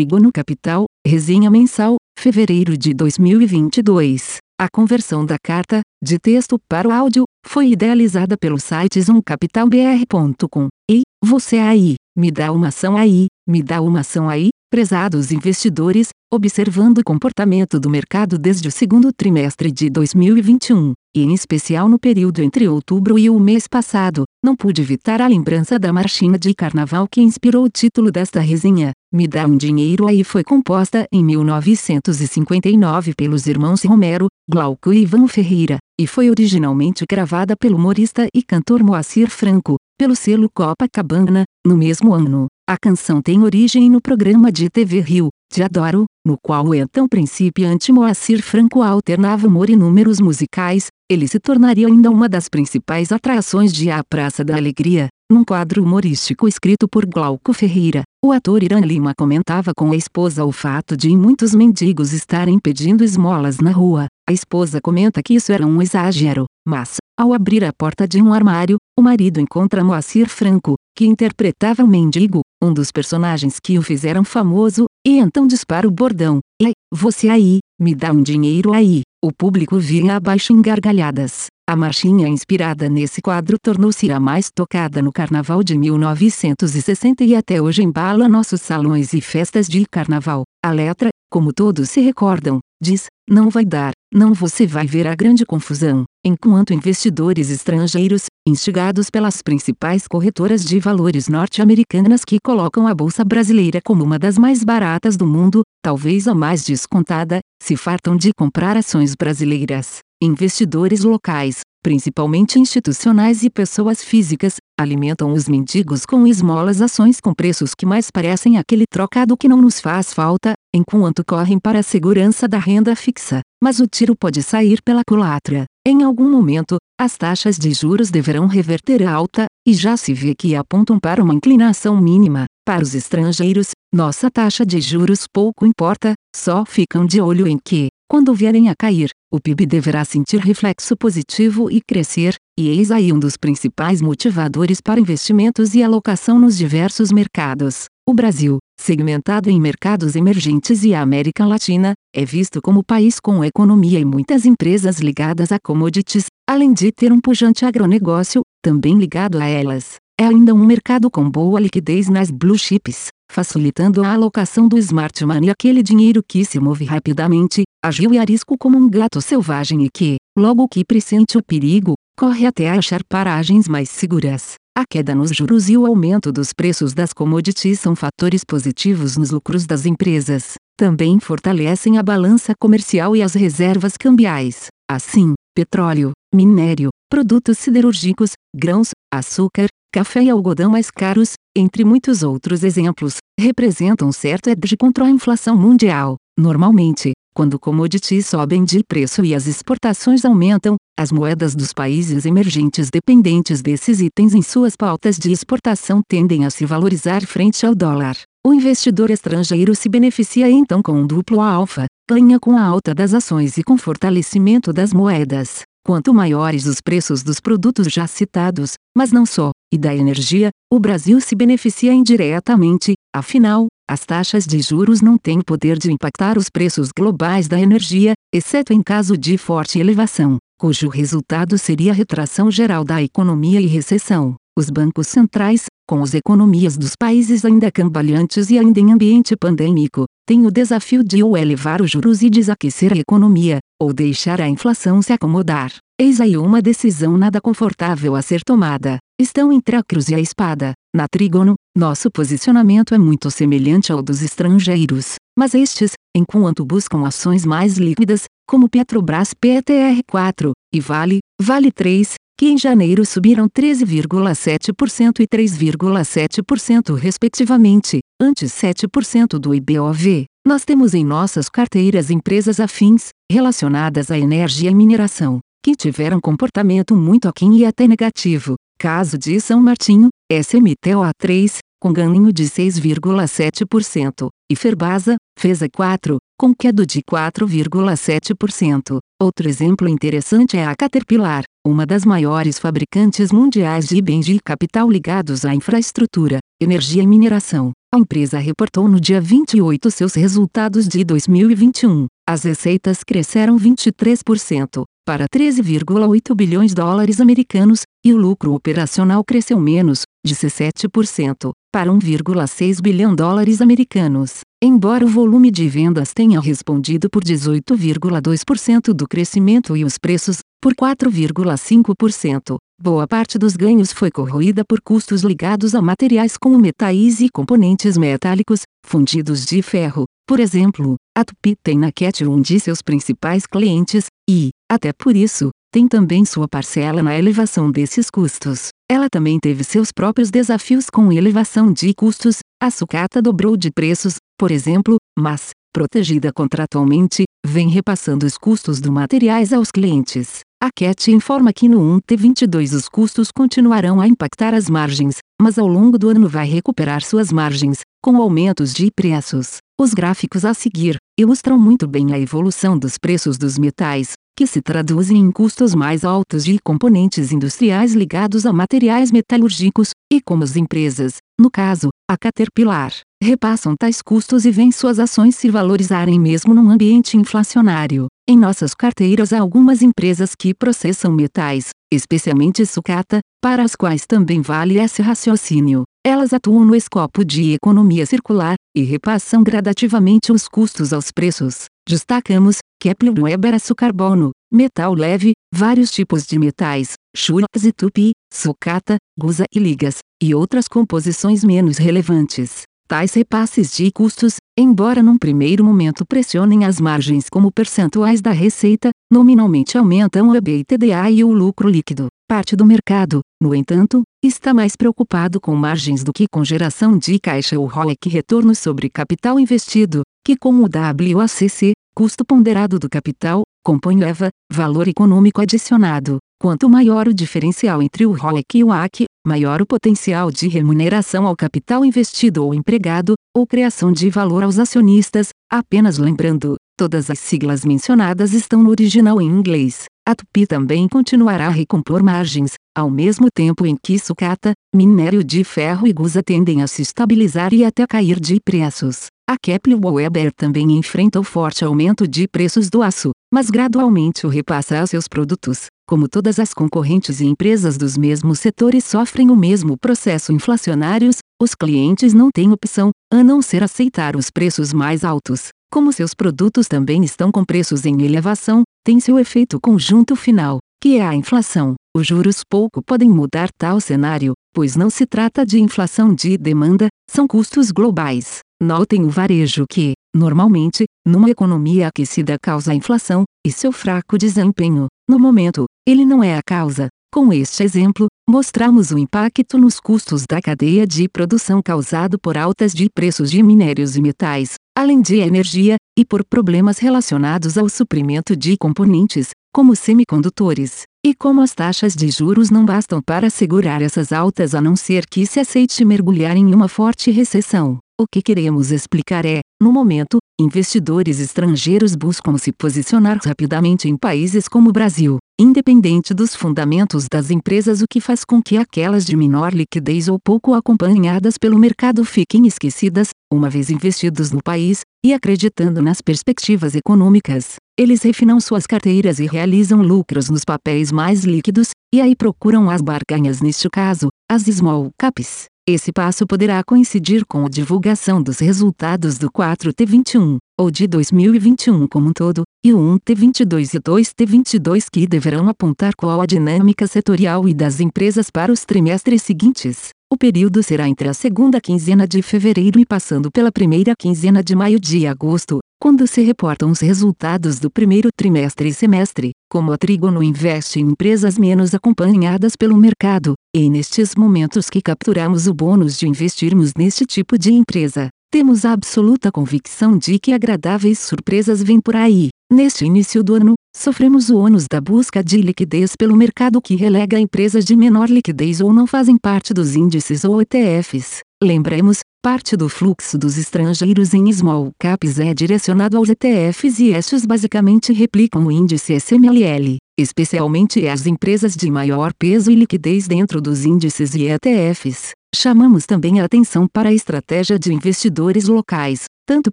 Trígono Capital, resenha mensal, fevereiro de 2022. A conversão da carta, de texto para o áudio, foi idealizada pelo site zoomcapitalbr.com. Ei, você aí, me dá uma ação aí, me dá uma ação aí, prezados investidores, observando o comportamento do mercado desde o segundo trimestre de 2021, e em especial no período entre outubro e o mês passado, não pude evitar a lembrança da marchinha de carnaval que inspirou o título desta resenha. Me dá um dinheiro aí foi composta em 1959 pelos irmãos Romero, Glauco e Ivan Ferreira, e foi originalmente gravada pelo humorista e cantor Moacir Franco, pelo selo Copacabana, no mesmo ano. A canção tem origem no programa de TV Rio, Te Adoro, no qual o então principiante Moacir Franco alternava humor e números musicais, ele se tornaria ainda uma das principais atrações de A Praça da Alegria, num quadro humorístico escrito por Glauco Ferreira. O ator Irã Lima comentava com a esposa o fato de muitos mendigos estarem pedindo esmolas na rua. A esposa comenta que isso era um exagero, mas, ao abrir a porta de um armário, o marido encontra Moacir Franco, que interpretava o mendigo, um dos personagens que o fizeram famoso, e então dispara o bordão: Ei, você aí, me dá um dinheiro aí. O público vinha abaixo em gargalhadas. A marchinha inspirada nesse quadro tornou-se a mais tocada no carnaval de 1960 e até hoje embala nossos salões e festas de carnaval. A letra, como todos se recordam, diz: Não vai dar, não você vai ver a grande confusão. Enquanto investidores estrangeiros, instigados pelas principais corretoras de valores norte-americanas que colocam a bolsa brasileira como uma das mais baratas do mundo, talvez a mais descontada, se fartam de comprar ações brasileiras. Investidores locais, principalmente institucionais e pessoas físicas, alimentam os mendigos com esmolas ações com preços que mais parecem aquele trocado que não nos faz falta, enquanto correm para a segurança da renda fixa. Mas o tiro pode sair pela culatra. Em algum momento, as taxas de juros deverão reverter a alta, e já se vê que apontam para uma inclinação mínima. Para os estrangeiros, nossa taxa de juros pouco importa, só ficam de olho em que, quando vierem a cair, o PIB deverá sentir reflexo positivo e crescer, e eis aí um dos principais motivadores para investimentos e alocação nos diversos mercados. O Brasil, segmentado em mercados emergentes e a América Latina, é visto como país com economia e muitas empresas ligadas a commodities, além de ter um pujante agronegócio, também ligado a elas. É ainda um mercado com boa liquidez nas blue chips, facilitando a alocação do smart money aquele dinheiro que se move rapidamente, agiu e arisco como um gato selvagem e que, logo que pressente o perigo, corre até achar paragens mais seguras. A queda nos juros e o aumento dos preços das commodities são fatores positivos nos lucros das empresas. Também fortalecem a balança comercial e as reservas cambiais. Assim, petróleo, minério, produtos siderúrgicos, grãos, açúcar, café e algodão mais caros, entre muitos outros exemplos, representam certo edge contra a inflação mundial. Normalmente, quando commodities sobem de preço e as exportações aumentam, as moedas dos países emergentes dependentes desses itens em suas pautas de exportação tendem a se valorizar frente ao dólar. O investidor estrangeiro se beneficia então com um duplo alfa, ganha com a alta das ações e com fortalecimento das moedas. Quanto maiores os preços dos produtos já citados, mas não só, e da energia, o Brasil se beneficia indiretamente, afinal, as taxas de juros não têm poder de impactar os preços globais da energia, exceto em caso de forte elevação, cujo resultado seria retração geral da economia e recessão. Os bancos centrais, com as economias dos países ainda cambaleantes e ainda em ambiente pandêmico, têm o desafio de ou elevar os juros e desaquecer a economia, ou deixar a inflação se acomodar. Eis aí uma decisão nada confortável a ser tomada. Estão entre a cruz e a espada. Na Trígono, nosso posicionamento é muito semelhante ao dos estrangeiros, mas estes, enquanto buscam ações mais líquidas, como Petrobras PTR4 e Vale, Vale 3, que em janeiro subiram 13,7% e 3,7% respectivamente, antes 7% do IBOV. Nós temos em nossas carteiras empresas afins, relacionadas à energia e mineração, que tiveram comportamento muito aquém e até negativo. Caso de São Martinho, SMTOA3, com ganho de 6,7%, e Ferbasa, fez a 4, com queda de 4,7%. Outro exemplo interessante é a Caterpillar, uma das maiores fabricantes mundiais de bens de capital ligados à infraestrutura, energia e mineração. A empresa reportou no dia 28 seus resultados de 2021. As receitas cresceram 23% para 13,8 bilhões de dólares americanos, e o lucro operacional cresceu menos, de 17%, para 1,6 bilhão dólares americanos. Embora o volume de vendas tenha respondido por 18,2% do crescimento e os preços, por 4,5%, boa parte dos ganhos foi corroída por custos ligados a materiais como metais e componentes metálicos, fundidos de ferro. Por exemplo, a Tupi tem na Cat um de seus principais clientes, e, até por isso, tem também sua parcela na elevação desses custos. Ela também teve seus próprios desafios com elevação de custos, a sucata dobrou de preços, por exemplo, mas, protegida contratualmente, vem repassando os custos do materiais aos clientes. A CAT informa que no 1T22 os custos continuarão a impactar as margens, mas ao longo do ano vai recuperar suas margens, com aumentos de preços. Os gráficos a seguir ilustram muito bem a evolução dos preços dos metais, que se traduzem em custos mais altos de componentes industriais ligados a materiais metalúrgicos, e como as empresas, no caso, a Caterpillar, repassam tais custos e veem suas ações se valorizarem mesmo num ambiente inflacionário. Em nossas carteiras há algumas empresas que processam metais, especialmente sucata, para as quais também vale esse raciocínio. Elas atuam no escopo de economia circular e repassam gradativamente os custos aos preços. Destacamos Kepler Weber aço carbono, metal leve, vários tipos de metais, churras e tupi, sucata, gusa e ligas, e outras composições menos relevantes. Tais repasses de custos, embora num primeiro momento pressionem as margens como percentuais da receita, nominalmente aumentam o EBITDA e o lucro líquido. Parte do mercado, no entanto, está mais preocupado com margens do que com geração de caixa ou ROIC retorno sobre capital investido, que com o WACC, custo ponderado do capital, compõe o EVA, valor econômico adicionado. Quanto maior o diferencial entre o ROIC e o AC, maior o potencial de remuneração ao capital investido ou empregado, ou criação de valor aos acionistas, apenas lembrando, todas as siglas mencionadas estão no original em inglês. A Tupi também continuará a recompor margens, ao mesmo tempo em que sucata, minério de ferro e gusa tendem a se estabilizar e até cair de preços. A Kepler Weber também enfrenta o forte aumento de preços do aço, mas gradualmente o repassa a seus produtos. Como todas as concorrentes e empresas dos mesmos setores sofrem o mesmo processo inflacionários, os clientes não têm opção, a não ser aceitar os preços mais altos. Como seus produtos também estão com preços em elevação, tem seu efeito conjunto final, que é a inflação. Os juros pouco podem mudar tal cenário, pois não se trata de inflação de demanda, são custos globais. Notem o varejo que, normalmente, numa economia aquecida causa inflação, e seu fraco desempenho. No momento, ele não é a causa. Com este exemplo, mostramos o impacto nos custos da cadeia de produção causado por altas de preços de minérios e metais, além de energia, e por problemas relacionados ao suprimento de componentes, como semicondutores. E como as taxas de juros não bastam para segurar essas altas a não ser que se aceite mergulhar em uma forte recessão. O que queremos explicar é, no momento, investidores estrangeiros buscam se posicionar rapidamente em países como o Brasil, independente dos fundamentos das empresas, o que faz com que aquelas de menor liquidez ou pouco acompanhadas pelo mercado fiquem esquecidas, uma vez investidos no país, e acreditando nas perspectivas econômicas. Eles refinam suas carteiras e realizam lucros nos papéis mais líquidos, e aí procuram as barganhas neste caso, as small caps. Esse passo poderá coincidir com a divulgação dos resultados do 4T21, ou de 2021 como um todo, e o 1T22 e 2T22 que deverão apontar qual a dinâmica setorial e das empresas para os trimestres seguintes. O período será entre a segunda quinzena de fevereiro e passando pela primeira quinzena de maio de agosto, quando se reportam os resultados do primeiro trimestre e semestre, como a Trigono investe em empresas menos acompanhadas pelo mercado, e nestes momentos que capturamos o bônus de investirmos neste tipo de empresa, temos a absoluta convicção de que agradáveis surpresas vêm por aí. Neste início do ano, sofremos o ônus da busca de liquidez pelo mercado que relega empresas de menor liquidez ou não fazem parte dos índices ou ETFs. Lembremos, parte do fluxo dos estrangeiros em small caps é direcionado aos ETFs e estes basicamente replicam o índice SMLL. especialmente as empresas de maior peso e liquidez dentro dos índices e ETFs. Chamamos também a atenção para a estratégia de investidores locais, tanto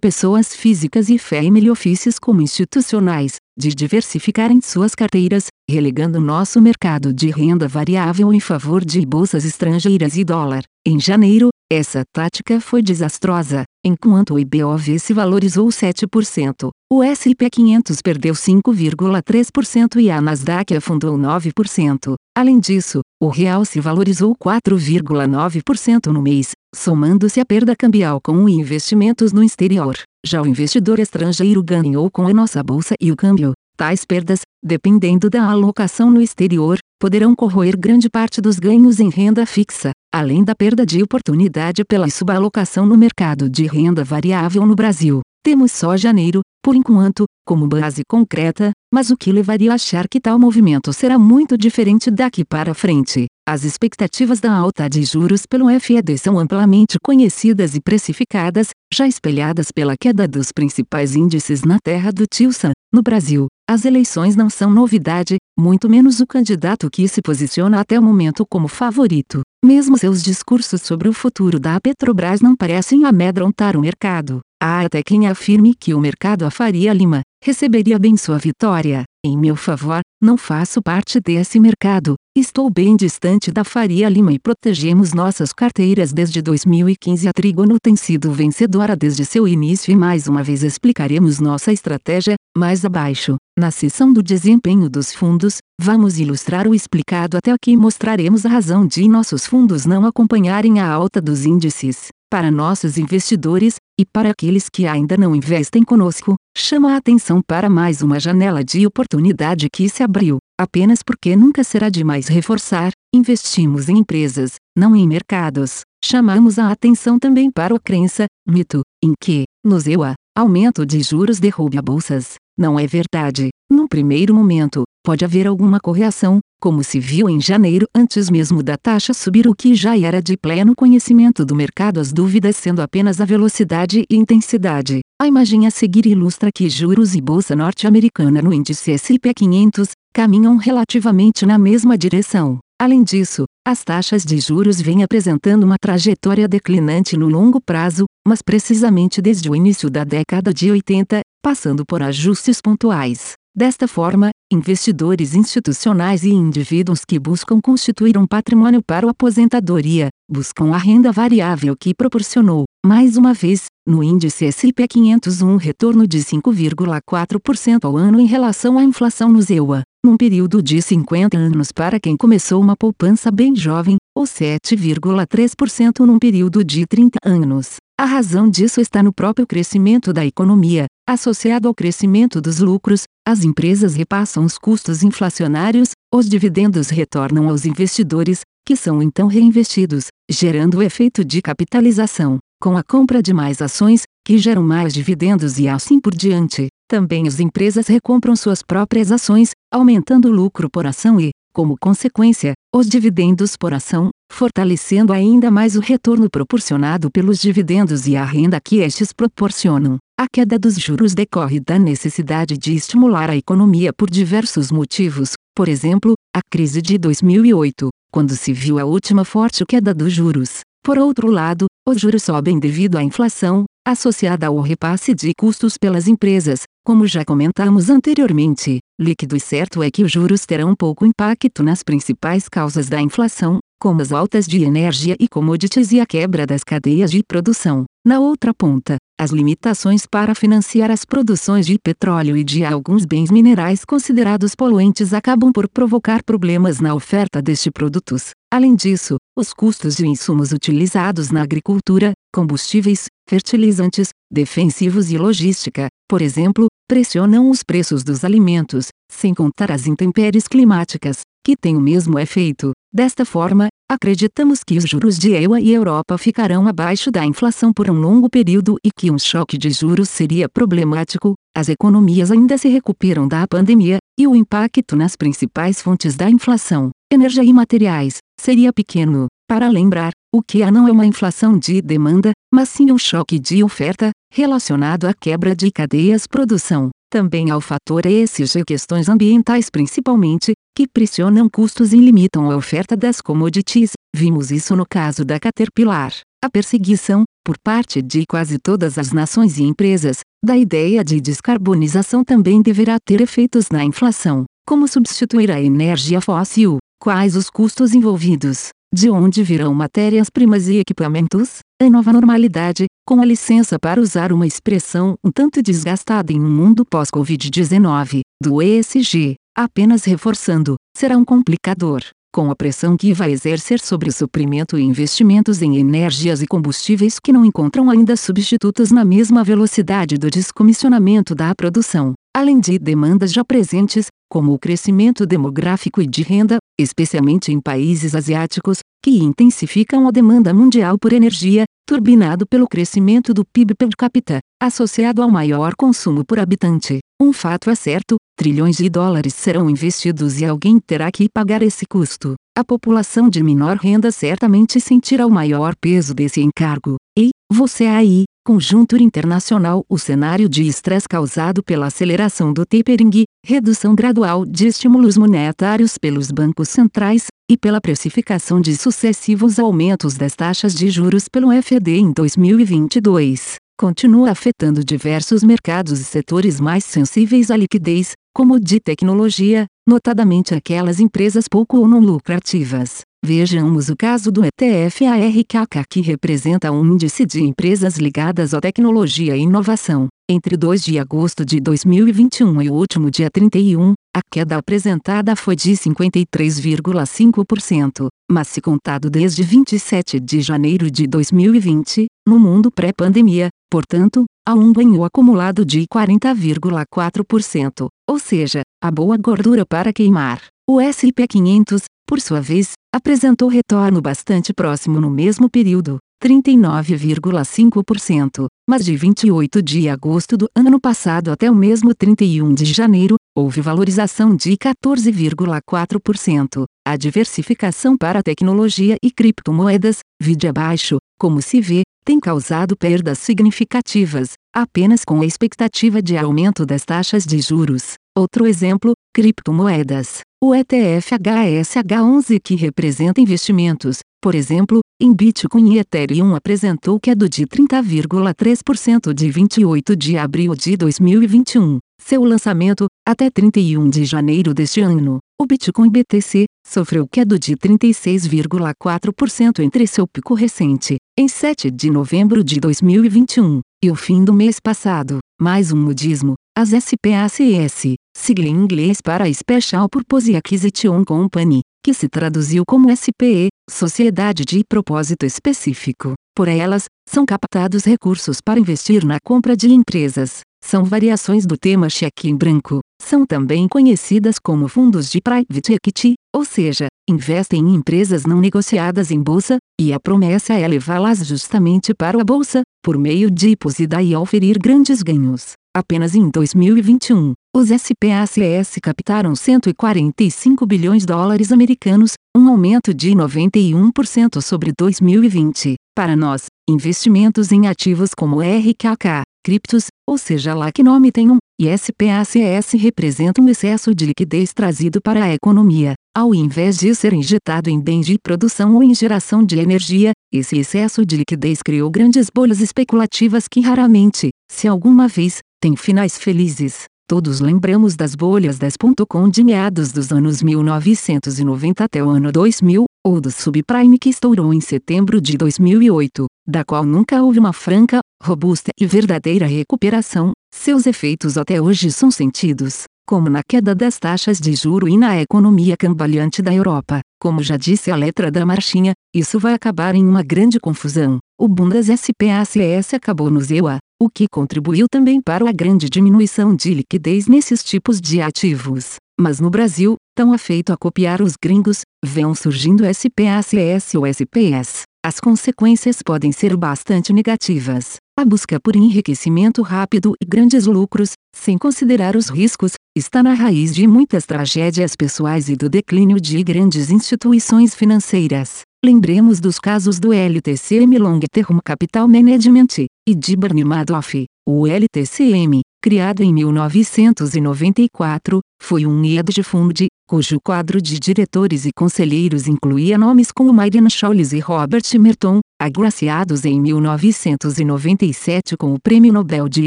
pessoas físicas e family offices como institucionais, de diversificarem suas carteiras, relegando nosso mercado de renda variável em favor de bolsas estrangeiras e dólar. Em janeiro, essa tática foi desastrosa, enquanto o IBOV se valorizou 7%, o S&P 500 perdeu 5,3% e a Nasdaq afundou 9%. Além disso, o real se valorizou 4,9% no mês, somando-se a perda cambial com investimentos no exterior. Já o investidor estrangeiro ganhou com a nossa bolsa e o câmbio. Tais perdas, dependendo da alocação no exterior, poderão corroer grande parte dos ganhos em renda fixa, além da perda de oportunidade pela subalocação no mercado de renda variável no Brasil. Temos só janeiro, por enquanto, como base concreta, mas o que levaria a achar que tal movimento será muito diferente daqui para frente? As expectativas da alta de juros pelo FED são amplamente conhecidas e precificadas, já espelhadas pela queda dos principais índices na terra do Tio Sam. No Brasil, as eleições não são novidade, muito menos o candidato que se posiciona até o momento como favorito. Mesmo seus discursos sobre o futuro da Petrobras não parecem amedrontar o mercado. Há até quem afirme que o mercado a Faria Lima receberia bem sua vitória. Em meu favor, não faço parte desse mercado, estou bem distante da Faria Lima e protegemos nossas carteiras desde 2015. A Trigono tem sido vencedora desde seu início e mais uma vez explicaremos nossa estratégia, mais abaixo. Na seção do desempenho dos fundos, vamos ilustrar o explicado até aqui e mostraremos a razão de nossos fundos não acompanharem a alta dos índices. Para nossos investidores, e para aqueles que ainda não investem conosco, chama a atenção para mais uma janela de oportunidade que se abriu. Apenas porque nunca será demais reforçar, investimos em empresas, não em mercados. Chamamos a atenção também para a crença, mito, em que, nos EUA, aumento de juros derrube a bolsas. Não é verdade. Num primeiro momento, pode haver alguma correção, como se viu em janeiro antes mesmo da taxa subir o que já era de pleno conhecimento do mercado as dúvidas sendo apenas a velocidade e intensidade. A imagem a seguir ilustra que juros e bolsa norte-americana no índice S&P 500 caminham relativamente na mesma direção. Além disso, as taxas de juros vêm apresentando uma trajetória declinante no longo prazo, mas precisamente desde o início da década de 80, passando por ajustes pontuais. Desta forma, investidores institucionais e indivíduos que buscam constituir um patrimônio para a aposentadoria, buscam a renda variável que proporcionou, mais uma vez, no índice S&P 500 um retorno de 5,4% ao ano em relação à inflação no ZEUA, num período de 50 anos para quem começou uma poupança bem jovem, ou 7,3% num período de 30 anos. A razão disso está no próprio crescimento da economia, associado ao crescimento dos lucros, as empresas repassam os custos inflacionários, os dividendos retornam aos investidores, que são então reinvestidos, gerando o efeito de capitalização, com a compra de mais ações, que geram mais dividendos e assim por diante. Também as empresas recompram suas próprias ações, aumentando o lucro por ação e, como consequência, os dividendos por ação, fortalecendo ainda mais o retorno proporcionado pelos dividendos e a renda que estes proporcionam. A queda dos juros decorre da necessidade de estimular a economia por diversos motivos, por exemplo, a crise de 2008, quando se viu a última forte queda dos juros. Por outro lado, os juros sobem devido à inflação, associada ao repasse de custos pelas empresas, como já comentamos anteriormente. Líquido e certo é que os juros terão pouco impacto nas principais causas da inflação, como as altas de energia e commodities e a quebra das cadeias de produção. Na outra ponta, as limitações para financiar as produções de petróleo e de alguns bens minerais considerados poluentes acabam por provocar problemas na oferta destes produtos. Além disso, os custos de insumos utilizados na agricultura, combustíveis, fertilizantes, defensivos e logística, por exemplo, pressionam os preços dos alimentos, sem contar as intempéries climáticas, que têm o mesmo efeito. Desta forma, acreditamos que os juros de EUA e Europa ficarão abaixo da inflação por um longo período e que um choque de juros seria problemático. As economias ainda se recuperam da pandemia, e o impacto nas principais fontes da inflação, energia e materiais, seria pequeno. Para lembrar, o que há não é uma inflação de demanda, mas sim um choque de oferta, relacionado à quebra de cadeias produção. Também há o fator ESG questões ambientais principalmente, que pressionam custos e limitam a oferta das commodities, vimos isso no caso da Caterpillar. A perseguição, por parte de quase todas as nações e empresas, da ideia de descarbonização também deverá ter efeitos na inflação. Como substituir a energia fóssil? Quais os custos envolvidos? De onde virão matérias-primas e equipamentos? A nova normalidade, com a licença para usar uma expressão um tanto desgastada em um mundo pós-Covid-19, do ESG, apenas reforçando, será um complicador, com a pressão que vai exercer sobre o suprimento e investimentos em energias e combustíveis que não encontram ainda substitutos na mesma velocidade do descomissionamento da produção, além de demandas já presentes, como o crescimento demográfico e de renda, especialmente em países asiáticos, que intensificam a demanda mundial por energia, turbinado pelo crescimento do PIB per capita, associado ao maior consumo por habitante. Um fato é certo: trilhões de dólares serão investidos e alguém terá que pagar esse custo. A população de menor renda certamente sentirá o maior peso desse encargo. E, você aí, conjuntura internacional, o cenário de estresse causado pela aceleração do tapering, redução gradual de estímulos monetários pelos bancos centrais, e pela precificação de sucessivos aumentos das taxas de juros pelo FED em 2022, continua afetando diversos mercados e setores mais sensíveis à liquidez, como o de tecnologia, notadamente aquelas empresas pouco ou não lucrativas. Vejamos o caso do ETF ARKK que representa um índice de empresas ligadas à tecnologia e inovação. Entre 2 de agosto de 2021 e o último dia 31, a queda apresentada foi de 53,5%, mas se contado desde 27 de janeiro de 2020, no mundo pré-pandemia, portanto, há um ganho acumulado de 40,4%, ou seja, a boa gordura para queimar. O SP 500, por sua vez, apresentou retorno bastante próximo no mesmo período, 39,5%, mas de 28 de agosto do ano passado até o mesmo 31 de janeiro, houve valorização de 14,4%. A diversificação para tecnologia e criptomoedas, vide abaixo, como se vê, tem causado perdas significativas, apenas com a expectativa de aumento das taxas de juros. Outro exemplo, criptomoedas. O ETF HSH11 que representa investimentos, por exemplo, em Bitcoin e Ethereum apresentou queda de 30,3% de 28 de abril de 2021, seu lançamento, até 31 de janeiro deste ano. O Bitcoin BTC sofreu queda de 36,4% entre seu pico recente, em 7 de novembro de 2021, e o fim do mês passado. Mais um modismo, as SPACS, sigla em inglês para Special Purpose Acquisition Company, que se traduziu como SPE, Sociedade de Propósito Específico. Por elas, são captados recursos para investir na compra de empresas. São variações do tema cheque em branco. São também conhecidas como fundos de private equity, ou seja, investem em empresas não negociadas em bolsa, e a promessa é levá-las justamente para a bolsa, por meio de IPOs e daí oferir grandes ganhos. Apenas em 2021, os SPACS captaram 145 bilhões de dólares americanos, um aumento de 91% sobre 2020. Para nós, investimentos em ativos como RKK, criptos, ou seja lá que nome tenham, e SPACS representam um excesso de liquidez trazido para a economia, ao invés de ser injetado em bens de produção ou em geração de energia, esse excesso de liquidez criou grandes bolhas especulativas que raramente, se alguma vez, têm finais felizes. Todos lembramos das bolhas 10.com de meados dos anos 1990 até o ano 2000, ou do subprime que estourou em setembro de 2008, da qual nunca houve uma franca, robusta e verdadeira recuperação. Seus efeitos até hoje são sentidos, como na queda das taxas de juro e na economia cambaleante da Europa. Como já disse a letra da marchinha, isso vai acabar em uma grande confusão. O das SPACS acabou no ZEUA, o que contribuiu também para a grande diminuição de liquidez nesses tipos de ativos. Mas no Brasil, tão afeito a copiar os gringos, vão surgindo SPACS ou SPS. As consequências podem ser bastante negativas. A busca por enriquecimento rápido e grandes lucros, sem considerar os riscos, está na raiz de muitas tragédias pessoais e do declínio de grandes instituições financeiras. Lembremos dos casos do LTCM Long Term Capital Management e de Bernie Madoff. O LTCM, criado em 1994, foi um hedge fund, cujo quadro de diretores e conselheiros incluía nomes como Myriam Scholes e Robert Merton, agraciados em 1997 com o Prêmio Nobel de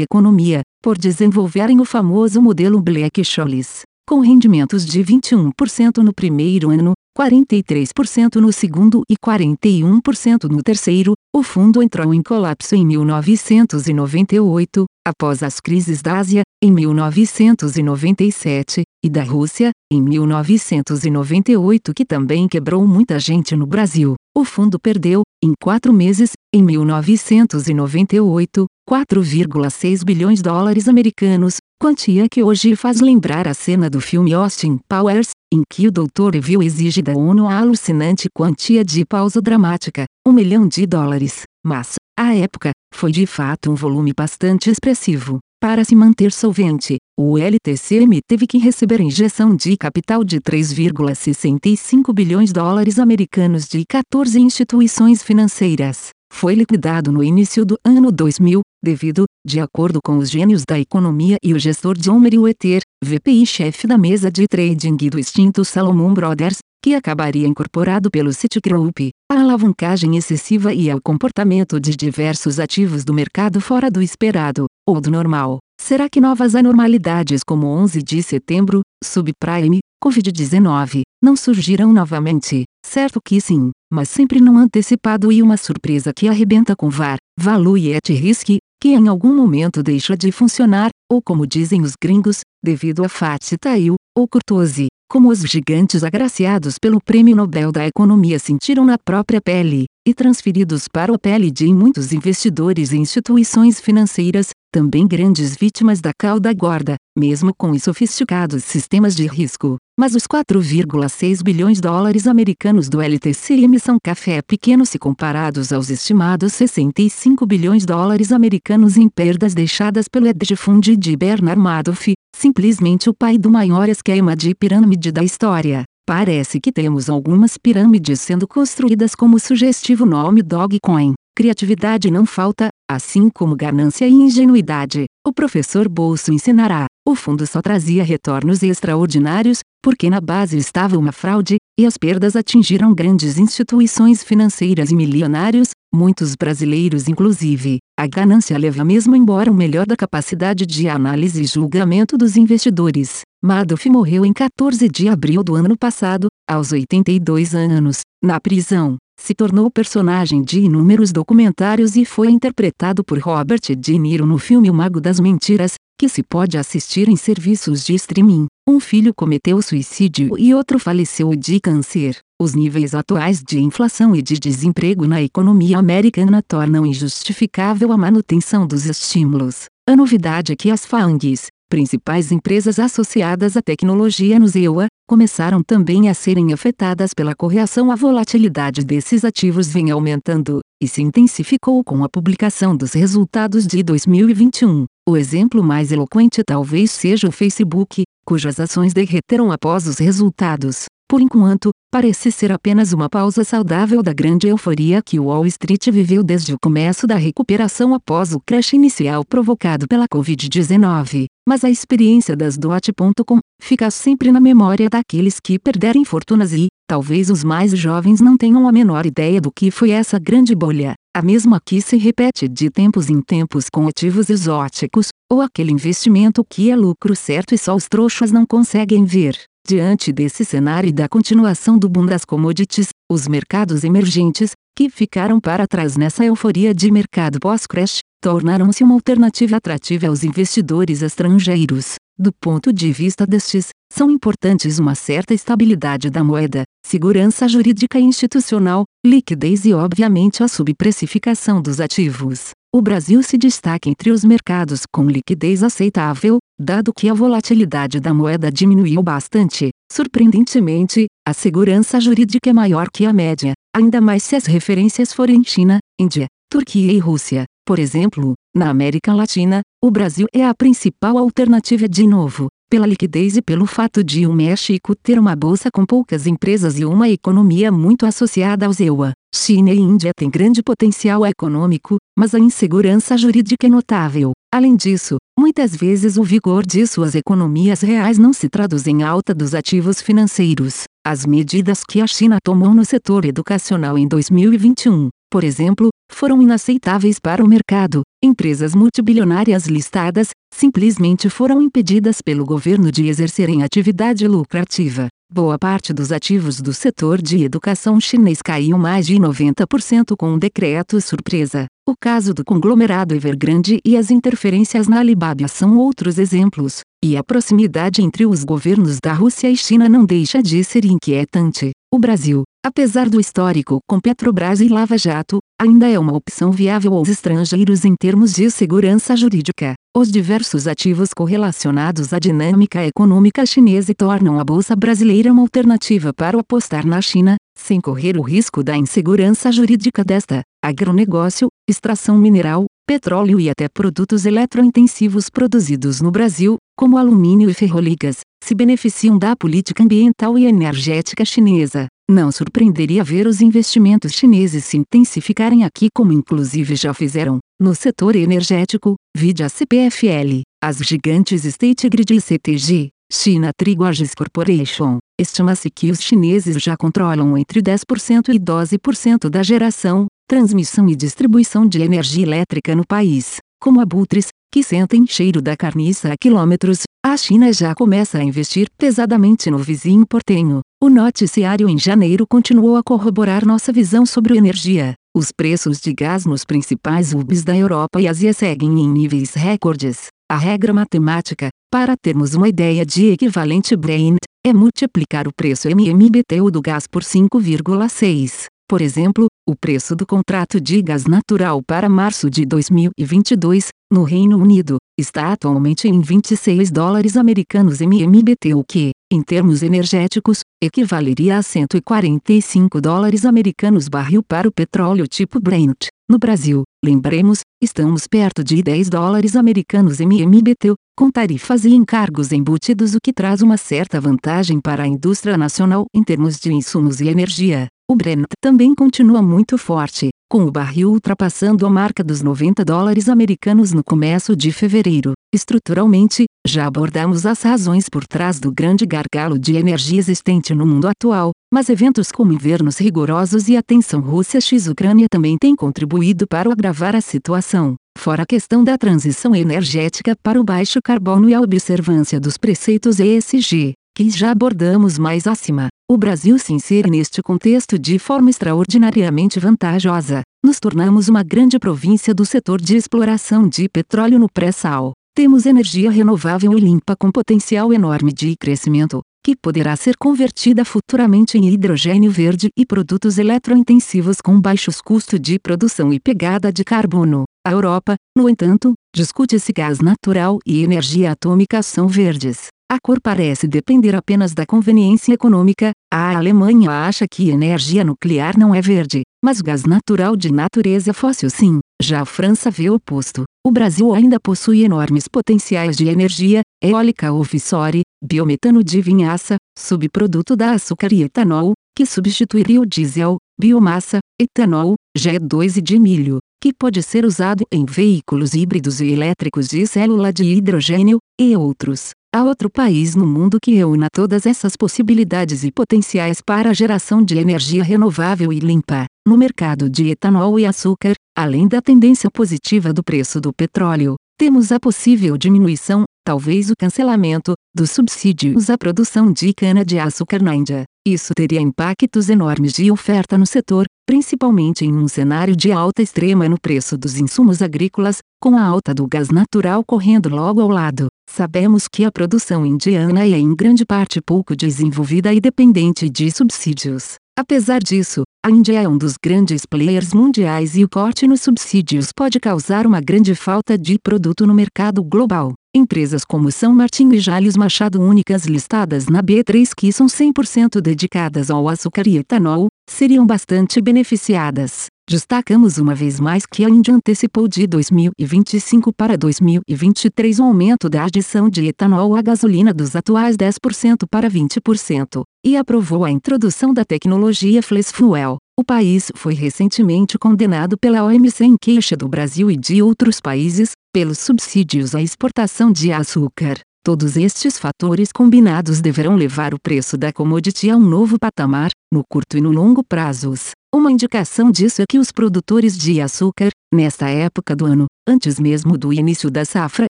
Economia, por desenvolverem o famoso modelo Black-Scholes, com rendimentos de 21% no primeiro ano, 43% no segundo e 41% no terceiro, o fundo entrou em colapso em 1998, após as crises da Ásia, em 1997, e da Rússia, em 1998 que também quebrou muita gente no Brasil. O fundo perdeu, em quatro meses, em 1998, 4,6 bilhões de dólares americanos, quantia que hoje faz lembrar a cena do filme Austin Powers, em que o Dr. Evil exige da ONU a alucinante quantia de pausa dramática, um milhão de dólares. Mas, à época, foi de fato um volume bastante expressivo. Para se manter solvente, o LTCM teve que receber injeção de capital de 3,65 bilhões de dólares americanos de 14 instituições financeiras. Foi liquidado no início do ano 2000, devido, de acordo com os gênios da economia e o gestor John Meriwether, VP-chefe da mesa de trading do extinto Salomon Brothers, que acabaria incorporado pelo Citigroup, a alavancagem excessiva e ao comportamento de diversos ativos do mercado fora do esperado, ou do normal. Será que novas anormalidades como 11 de setembro, subprime, Covid-19, não surgirão novamente? Certo que sim, mas sempre num antecipado e uma surpresa que arrebenta com VAR, value at risk, que em algum momento deixa de funcionar, ou como dizem os gringos, devido a fat tail, ou curtose, como os gigantes agraciados pelo Prêmio Nobel da Economia sentiram na própria pele, e transferidos para a pele de muitos investidores e instituições financeiras, também grandes vítimas da cauda gorda, mesmo com os sofisticados sistemas de risco. Mas os 4,6 bilhões de dólares americanos do LTCM são café pequeno se comparados aos estimados 65 bilhões de dólares americanos em perdas deixadas pelo hedge fund de Bernard Madoff, simplesmente o pai do maior esquema de pirâmide da história. Parece que temos algumas pirâmides sendo construídas como sugestivo nome Dogecoin. Criatividade não falta, assim como ganância e ingenuidade. O professor Bolso ensinará. O fundo só trazia retornos extraordinários, porque na base estava uma fraude, e as perdas atingiram grandes instituições financeiras e milionários, muitos brasileiros inclusive. A ganância leva mesmo embora o melhor da capacidade de análise e julgamento dos investidores. Madoff morreu em 14 de abril do ano passado, aos 82 anos, na prisão. Se tornou personagem de inúmeros documentários e foi interpretado por Robert De Niro no filme O Mago das Mentiras, que se pode assistir em serviços de streaming. Um filho cometeu suicídio e outro faleceu de câncer. Os níveis atuais de inflação e de desemprego na economia americana tornam injustificável a manutenção dos estímulos. A novidade é que as FANGs, principais empresas associadas à tecnologia no EUA, começaram também a serem afetadas pela correção. A volatilidade desses ativos vem aumentando, e se intensificou com a publicação dos resultados de 2021. O exemplo mais eloquente talvez seja o Facebook, cujas ações derreteram após os resultados. Por enquanto, parece ser apenas uma pausa saudável da grande euforia que Wall Street viveu desde o começo da recuperação após o crash inicial provocado pela Covid-19. Mas a experiência das DOT.com fica sempre na memória daqueles que perderem fortunas e, talvez os mais jovens não tenham a menor ideia do que foi essa grande bolha. A mesma que se repete de tempos em tempos com ativos exóticos, ou aquele investimento que é lucro certo e só os trouxas não conseguem ver. Diante desse cenário e da continuação do boom das commodities, os mercados emergentes, que ficaram para trás nessa euforia de mercado pós-crash, tornaram-se uma alternativa atrativa aos investidores estrangeiros. Do ponto de vista destes, são importantes uma certa estabilidade da moeda, segurança jurídica e institucional, liquidez e obviamente a subprecificação dos ativos. O Brasil se destaca entre os mercados com liquidez aceitável, dado que a volatilidade da moeda diminuiu bastante. Surpreendentemente, a segurança jurídica é maior que a média, ainda mais se as referências forem China, Índia, Turquia e Rússia. Por exemplo, na América Latina, o Brasil é a principal alternativa de novo, pela liquidez e pelo fato de o México ter uma bolsa com poucas empresas e uma economia muito associada aos EUA. China e Índia têm grande potencial econômico, mas a insegurança jurídica é notável. Além disso, muitas vezes o vigor de suas economias reais não se traduz em alta dos ativos financeiros. As medidas que a China tomou no setor educacional em 2021, por exemplo, foram inaceitáveis para o mercado. Empresas multibilionárias listadas simplesmente foram impedidas pelo governo de exercerem atividade lucrativa. Boa parte dos ativos do setor de educação chinês caiu mais de 90% com um decreto surpresa. O caso do conglomerado Evergrande e as interferências na Alibaba são outros exemplos, e a proximidade entre os governos da Rússia e China não deixa de ser inquietante. O Brasil, apesar do histórico com Petrobras e Lava Jato, ainda é uma opção viável aos estrangeiros em termos de segurança jurídica. Os diversos ativos correlacionados à dinâmica econômica chinesa tornam a bolsa brasileira uma alternativa para apostar na China, sem correr o risco da insegurança jurídica desta. Agronegócio, extração mineral, petróleo e até produtos eletrointensivos produzidos no Brasil, como alumínio e ferroligas, se beneficiam da política ambiental e energética chinesa. Não surpreenderia ver os investimentos chineses se intensificarem aqui como inclusive já fizeram, no setor energético, vide a CPFL, as gigantes State Grid e CTG, China Triguages Corporation. Estima-se que os chineses já controlam entre 10% e 12% da geração, transmissão e distribuição de energia elétrica no país. Como abutres, que sentem cheiro da carniça a quilômetros, a China já começa a investir pesadamente no vizinho portenho. O noticiário em janeiro continuou a corroborar nossa visão sobre energia. Os preços de gás nos principais hubs da Europa e Ásia seguem em níveis recordes. A regra matemática, para termos uma ideia de equivalente Brent, é multiplicar o preço MMBTU do gás por 5,6. Por exemplo, o preço do contrato de gás natural para março de 2022, no Reino Unido, está atualmente em 26 dólares americanos MMBT, o que, em termos energéticos, equivaleria a 145 dólares americanos barril para o petróleo tipo Brent. No Brasil, lembremos, estamos perto de 10 dólares americanos MMBT, com tarifas e encargos embutidos o que traz uma certa vantagem para a indústria nacional em termos de insumos e energia. O Brent também continua muito forte, com o barril ultrapassando a marca dos 90 dólares americanos no começo de fevereiro. Estruturalmente, já abordamos as razões por trás do grande gargalo de energia existente no mundo atual, mas eventos como invernos rigorosos e a tensão Rússia-X-Ucrânia também têm contribuído para agravar a situação. Fora a questão da transição energética para o baixo carbono e a observância dos preceitos ESG, que já abordamos mais acima, o Brasil se insere neste contexto de forma extraordinariamente vantajosa. Nos tornamos uma grande província do setor de exploração de petróleo no pré-sal. Temos energia renovável e limpa com potencial enorme de crescimento, que poderá ser convertida futuramente em hidrogênio verde e produtos eletrointensivos com baixos custos de produção e pegada de carbono. A Europa, no entanto, discute se gás natural e energia atômica são verdes. A cor parece depender apenas da conveniência econômica. A Alemanha acha que energia nuclear não é verde, mas gás natural de natureza fóssil sim. Já a França vê o oposto. O Brasil ainda possui enormes potenciais de energia, eólica offshore, biometano de vinhaça, subproduto da açúcar e etanol, que substituiria o diesel, biomassa, etanol, G2 e de milho, que pode ser usado em veículos híbridos e elétricos de célula de hidrogênio, e outros. Há outro país no mundo que reúna todas essas possibilidades e potenciais para a geração de energia renovável e limpa. No mercado de etanol e açúcar, além da tendência positiva do preço do petróleo, temos a possível diminuição, talvez o cancelamento, dos subsídios à produção de cana-de-açúcar na Índia. Isso teria impactos enormes de oferta no setor, principalmente em um cenário de alta extrema no preço dos insumos agrícolas, com a alta do gás natural correndo logo ao lado. Sabemos que a produção indiana é em grande parte pouco desenvolvida e dependente de subsídios. Apesar disso, a Índia é um dos grandes players mundiais e o corte nos subsídios pode causar uma grande falta de produto no mercado global. Empresas como São Martinho e Jalhos Machado únicas listadas na B3 que são 100% dedicadas ao açúcar e etanol, seriam bastante beneficiadas. Destacamos uma vez mais que a Índia antecipou de 2025 para 2023 o um aumento da adição de etanol à gasolina dos atuais 10% para 20%, e aprovou a introdução da tecnologia Flex Fuel. O país foi recentemente condenado pela OMC em queixa do Brasil e de outros países, pelos subsídios à exportação de açúcar. Todos estes fatores combinados deverão levar o preço da commodity a um novo patamar, no curto e no longo prazos. Uma indicação disso é que os produtores de açúcar, nesta época do ano, antes mesmo do início da safra,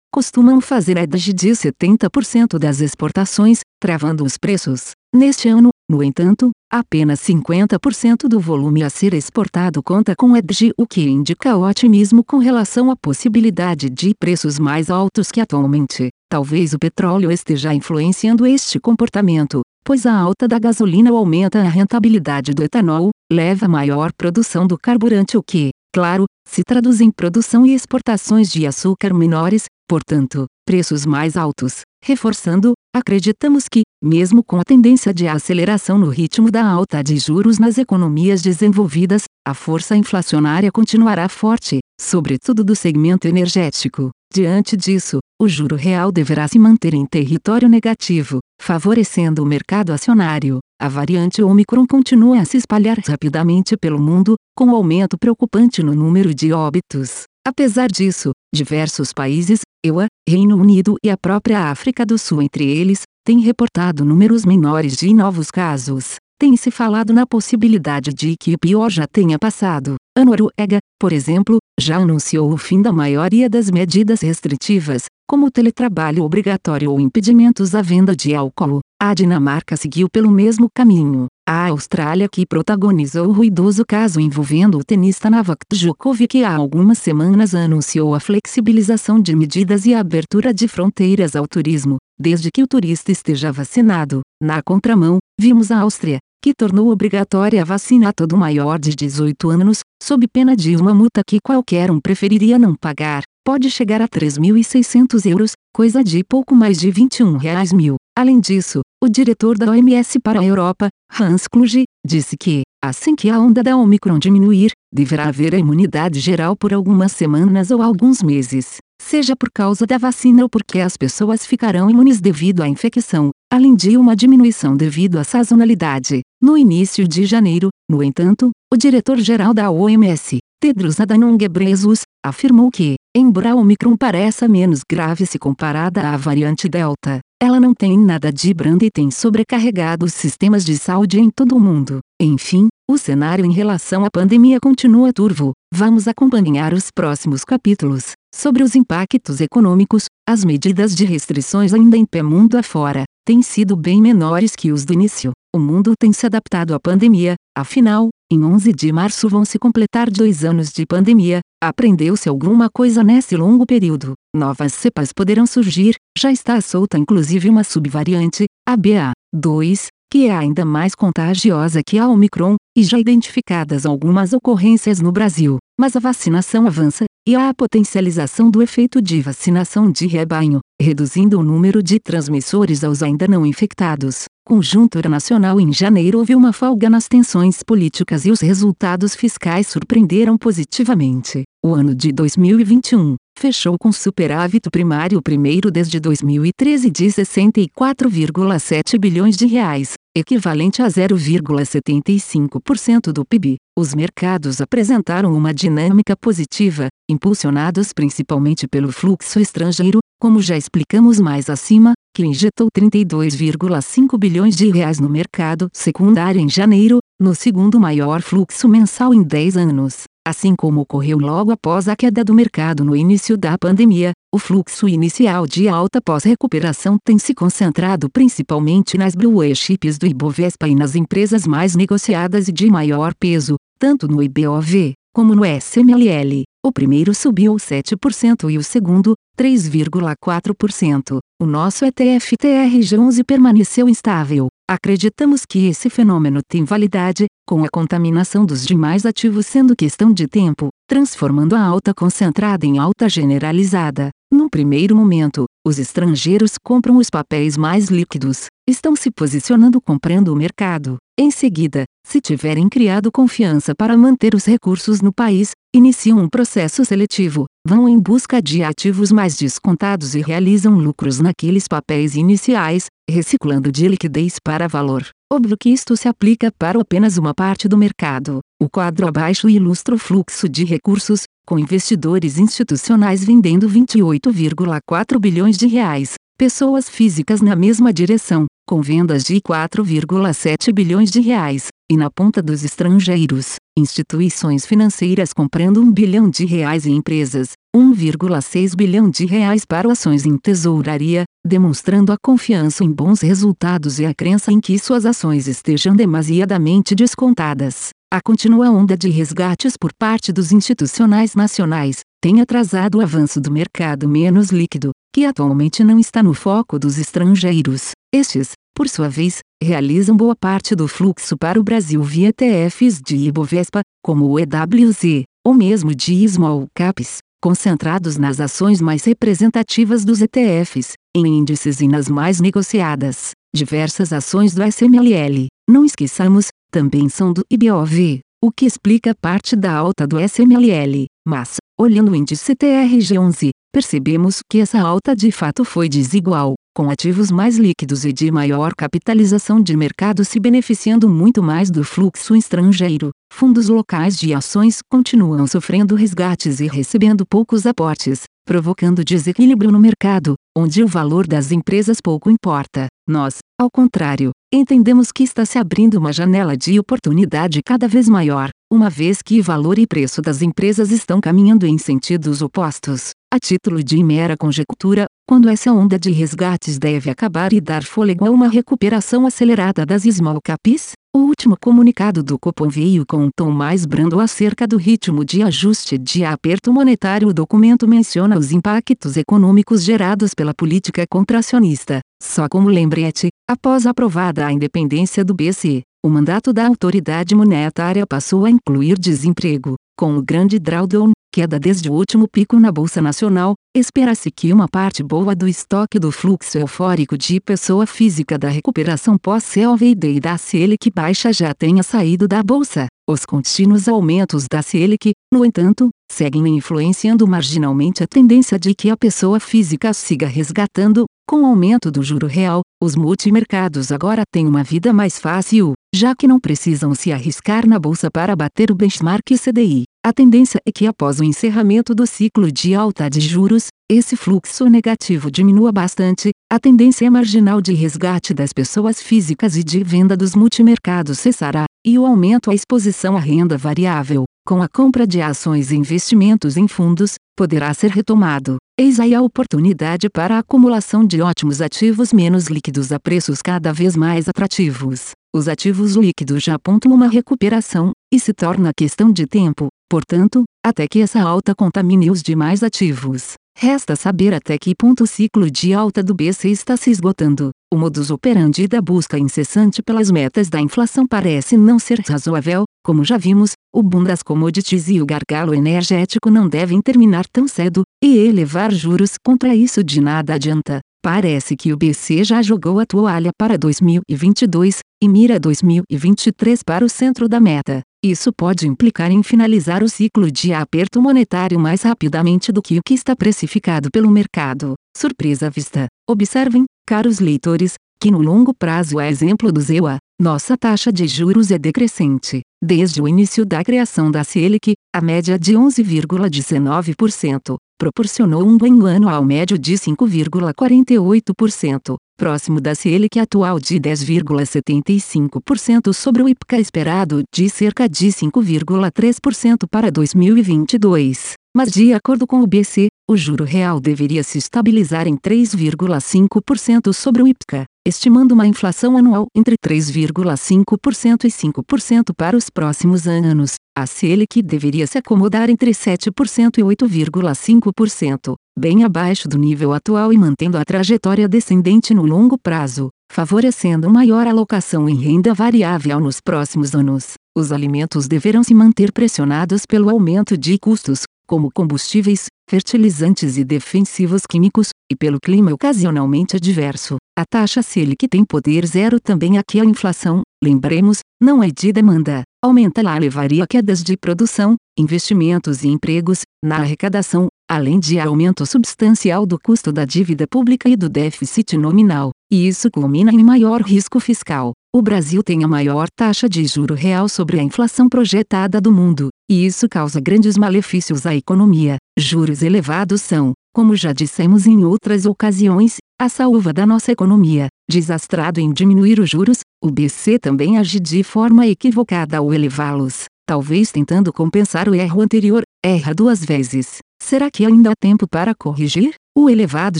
costumam fazer edge de 70% das exportações, travando os preços. Neste ano, no entanto, apenas 50% do volume a ser exportado conta com edge, o que indica otimismo com relação à possibilidade de preços mais altos que atualmente. Talvez o petróleo esteja influenciando este comportamento, pois a alta da gasolina aumenta a rentabilidade do etanol, leva a maior produção do carburante o que, claro, se traduz em produção e exportações de açúcar menores, portanto, preços mais altos. Reforçando, acreditamos que, mesmo com a tendência de aceleração no ritmo da alta de juros nas economias desenvolvidas, a força inflacionária continuará forte, sobretudo do segmento energético. Diante disso, o juro real deverá se manter em território negativo, favorecendo o mercado acionário. A variante Omicron continua a se espalhar rapidamente pelo mundo, com aumento preocupante no número de óbitos. Apesar disso, diversos países, EUA, Reino Unido e a própria África do Sul entre eles, têm reportado números menores de novos casos. Tem-se falado na possibilidade de que o pior já tenha passado. A Noruega, por exemplo, já anunciou o fim da maioria das medidas restritivas, como o teletrabalho obrigatório ou impedimentos à venda de álcool. A Dinamarca seguiu pelo mesmo caminho. A Austrália que protagonizou o ruidoso caso envolvendo o tenista Novak Djokovic há algumas semanas anunciou a flexibilização de medidas e a abertura de fronteiras ao turismo, desde que o turista esteja vacinado. Na contramão, vimos a Áustria, que tornou obrigatória a vacina a todo maior de 18 anos, sob pena de uma multa que qualquer um preferiria não pagar, pode chegar a 3.600 euros, coisa de pouco mais de 21 reais mil. Além disso, o diretor da OMS para a Europa, Hans Kluge, disse que, assim que a onda da Omicron diminuir, deverá haver a imunidade geral por algumas semanas ou alguns meses, seja por causa da vacina ou porque as pessoas ficarão imunes devido à infecção, além de uma diminuição devido à sazonalidade. No início de janeiro, no entanto, o diretor-geral da OMS, Tedros Adhanom Ghebreyesus, afirmou que, embora a Omicron pareça menos grave se comparada à variante Delta, ela não tem nada de branda e tem sobrecarregado os sistemas de saúde em todo o mundo. Enfim, o cenário em relação à pandemia continua turvo. Vamos acompanhar os próximos capítulos. Sobre os impactos econômicos, as medidas de restrições ainda em pé mundo afora, têm sido bem menores que os do início. O mundo tem se adaptado à pandemia, afinal, em 11 de março vão se completar dois anos de pandemia. Aprendeu-se alguma coisa nesse longo período. Novas cepas poderão surgir, já está solta inclusive uma subvariante, a BA2, que é ainda mais contagiosa que a Omicron, e já identificadas algumas ocorrências no Brasil. Mas a vacinação avança, e há a potencialização do efeito de vacinação de rebanho, reduzindo o número de transmissores aos ainda não infectados. Conjuntura nacional em janeiro houve uma folga nas tensões políticas e os resultados fiscais surpreenderam positivamente. O ano de 2021 fechou com superávit primário primeiro desde 2013 de 64,7 bilhões de reais, equivalente a 0,75% do PIB. Os mercados apresentaram uma dinâmica positiva, impulsionados principalmente pelo fluxo estrangeiro, como já explicamos mais acima, que injetou 32,5 bilhões de reais no mercado secundário em janeiro, no segundo maior fluxo mensal em 10 anos. Assim como ocorreu logo após a queda do mercado no início da pandemia, o fluxo inicial de alta pós-recuperação tem se concentrado principalmente nas blue chips do Ibovespa e nas empresas mais negociadas e de maior peso, tanto no IBOV, como no SMLL. O primeiro subiu 7% e o segundo, 3,4%. O nosso ETF TRG11 permaneceu instável. Acreditamos que esse fenômeno tem validade, com a contaminação dos demais ativos sendo questão de tempo, transformando a alta concentrada em alta generalizada. Num primeiro momento, os estrangeiros compram os papéis mais líquidos, estão se posicionando comprando o mercado. Em seguida, se tiverem criado confiança para manter os recursos no país, iniciam um processo seletivo, vão em busca de ativos mais descontados e realizam lucros naqueles papéis iniciais, reciclando de liquidez para valor. Óbvio que isto se aplica para apenas uma parte do mercado. O quadro abaixo ilustra o fluxo de recursos, com investidores institucionais vendendo 28,4 bilhões de reais, pessoas físicas na mesma direção, com vendas de 4,7 bilhões de reais, e na ponta dos estrangeiros, instituições financeiras comprando 1 bilhão de reais em empresas, 1,6 bilhão de reais para ações em tesouraria, demonstrando a confiança em bons resultados e a crença em que suas ações estejam demasiadamente descontadas. A contínua onda de resgates por parte dos institucionais nacionais tem atrasado o avanço do mercado menos líquido, que atualmente não está no foco dos estrangeiros. Estes, por sua vez, realizam boa parte do fluxo para o Brasil via ETFs de Ibovespa, como o EWZ, ou mesmo de Small Caps, concentrados nas ações mais representativas dos ETFs, em índices e nas mais negociadas. Diversas ações do SMLL, não esqueçamos, também são do IBOV, o que explica parte da alta do SMLL, mas, olhando o índice TRG11, percebemos que essa alta de fato foi desigual, com ativos mais líquidos e de maior capitalização de mercado se beneficiando muito mais do fluxo estrangeiro. Fundos locais de ações continuam sofrendo resgates e recebendo poucos aportes, provocando desequilíbrio no mercado, onde o valor das empresas pouco importa. Nós, ao contrário, entendemos que está se abrindo uma janela de oportunidade cada vez maior, uma vez que valor e preço das empresas estão caminhando em sentidos opostos. A título de mera conjectura, quando essa onda de resgates deve acabar e dar fôlego a uma recuperação acelerada das small caps? O último comunicado do Copom veio com um tom mais brando acerca do ritmo de ajuste de aperto monetário. O documento menciona os impactos econômicos gerados pela política contracionista. Só como lembrete, após aprovada a independência do BCE, o mandato da autoridade monetária passou a incluir desemprego. Com o grande drawdown, queda desde o último pico na Bolsa Nacional, espera-se que uma parte boa do estoque do fluxo eufórico de pessoa física da recuperação pós-COVID e da Selic baixa já tenha saído da Bolsa. Os contínuos aumentos da Selic, no entanto, seguem influenciando marginalmente a tendência de que a pessoa física siga resgatando, com o aumento do juro real, os multimercados agora têm uma vida mais fácil, já que não precisam se arriscar na bolsa para bater o benchmark CDI. A tendência é que após o encerramento do ciclo de alta de juros, esse fluxo negativo diminua bastante, a tendência marginal de resgate das pessoas físicas e de venda dos multimercados cessará, e o aumento à exposição à renda variável, com a compra de ações e investimentos em fundos, poderá ser retomado. Eis aí a oportunidade para a acumulação de ótimos ativos menos líquidos a preços cada vez mais atrativos. Os ativos líquidos já apontam uma recuperação, e se torna questão de tempo, portanto, até que essa alta contamine os demais ativos. Resta saber até que ponto o ciclo de alta do BC está se esgotando. O modus operandi da busca incessante pelas metas da inflação parece não ser razoável, como já vimos, o boom das commodities e o gargalo energético não devem terminar tão cedo, e elevar juros contra isso de nada adianta. Parece que o BC já jogou a toalha para 2022 e mira 2023 para o centro da meta. Isso pode implicar em finalizar o ciclo de aperto monetário mais rapidamente do que o que está precificado pelo mercado. Surpresa à vista. Observem, caros leitores, que no longo prazo, a exemplo do ZEUA, nossa taxa de juros é decrescente. Desde o início da criação da Selic, a média de 11,19% proporcionou um ganho anual médio de 5,48%, próximo da Selic atual de 10,75% sobre o IPCA esperado de cerca de 5,3% para 2022. Mas de acordo com o BC, o juro real deveria se estabilizar em 3,5% sobre o IPCA, estimando uma inflação anual entre 3,5% e 5% para os próximos anos. A Selic deveria se acomodar entre 7% e 8,5%, bem abaixo do nível atual e mantendo a trajetória descendente no longo prazo, favorecendo maior alocação em renda variável nos próximos anos. Os alimentos deverão se manter pressionados pelo aumento de custos, como combustíveis, fertilizantes e defensivos químicos, e pelo clima ocasionalmente adverso. A taxa Selic tem poder zero também aqui a inflação, lembremos, não é de demanda. Aumenta lá levaria quedas de produção, investimentos e empregos, na arrecadação, além de aumento substancial do custo da dívida pública e do déficit nominal, e isso culmina em maior risco fiscal. O Brasil tem a maior taxa de juro real sobre a inflação projetada do mundo, e isso causa grandes malefícios à economia. Juros elevados são, como já dissemos em outras ocasiões, a salva da nossa economia. Desastrado em diminuir os juros, o BC também age de forma equivocada ao elevá-los, talvez tentando compensar o erro anterior, erra duas vezes. Será que ainda há tempo para corrigir? O elevado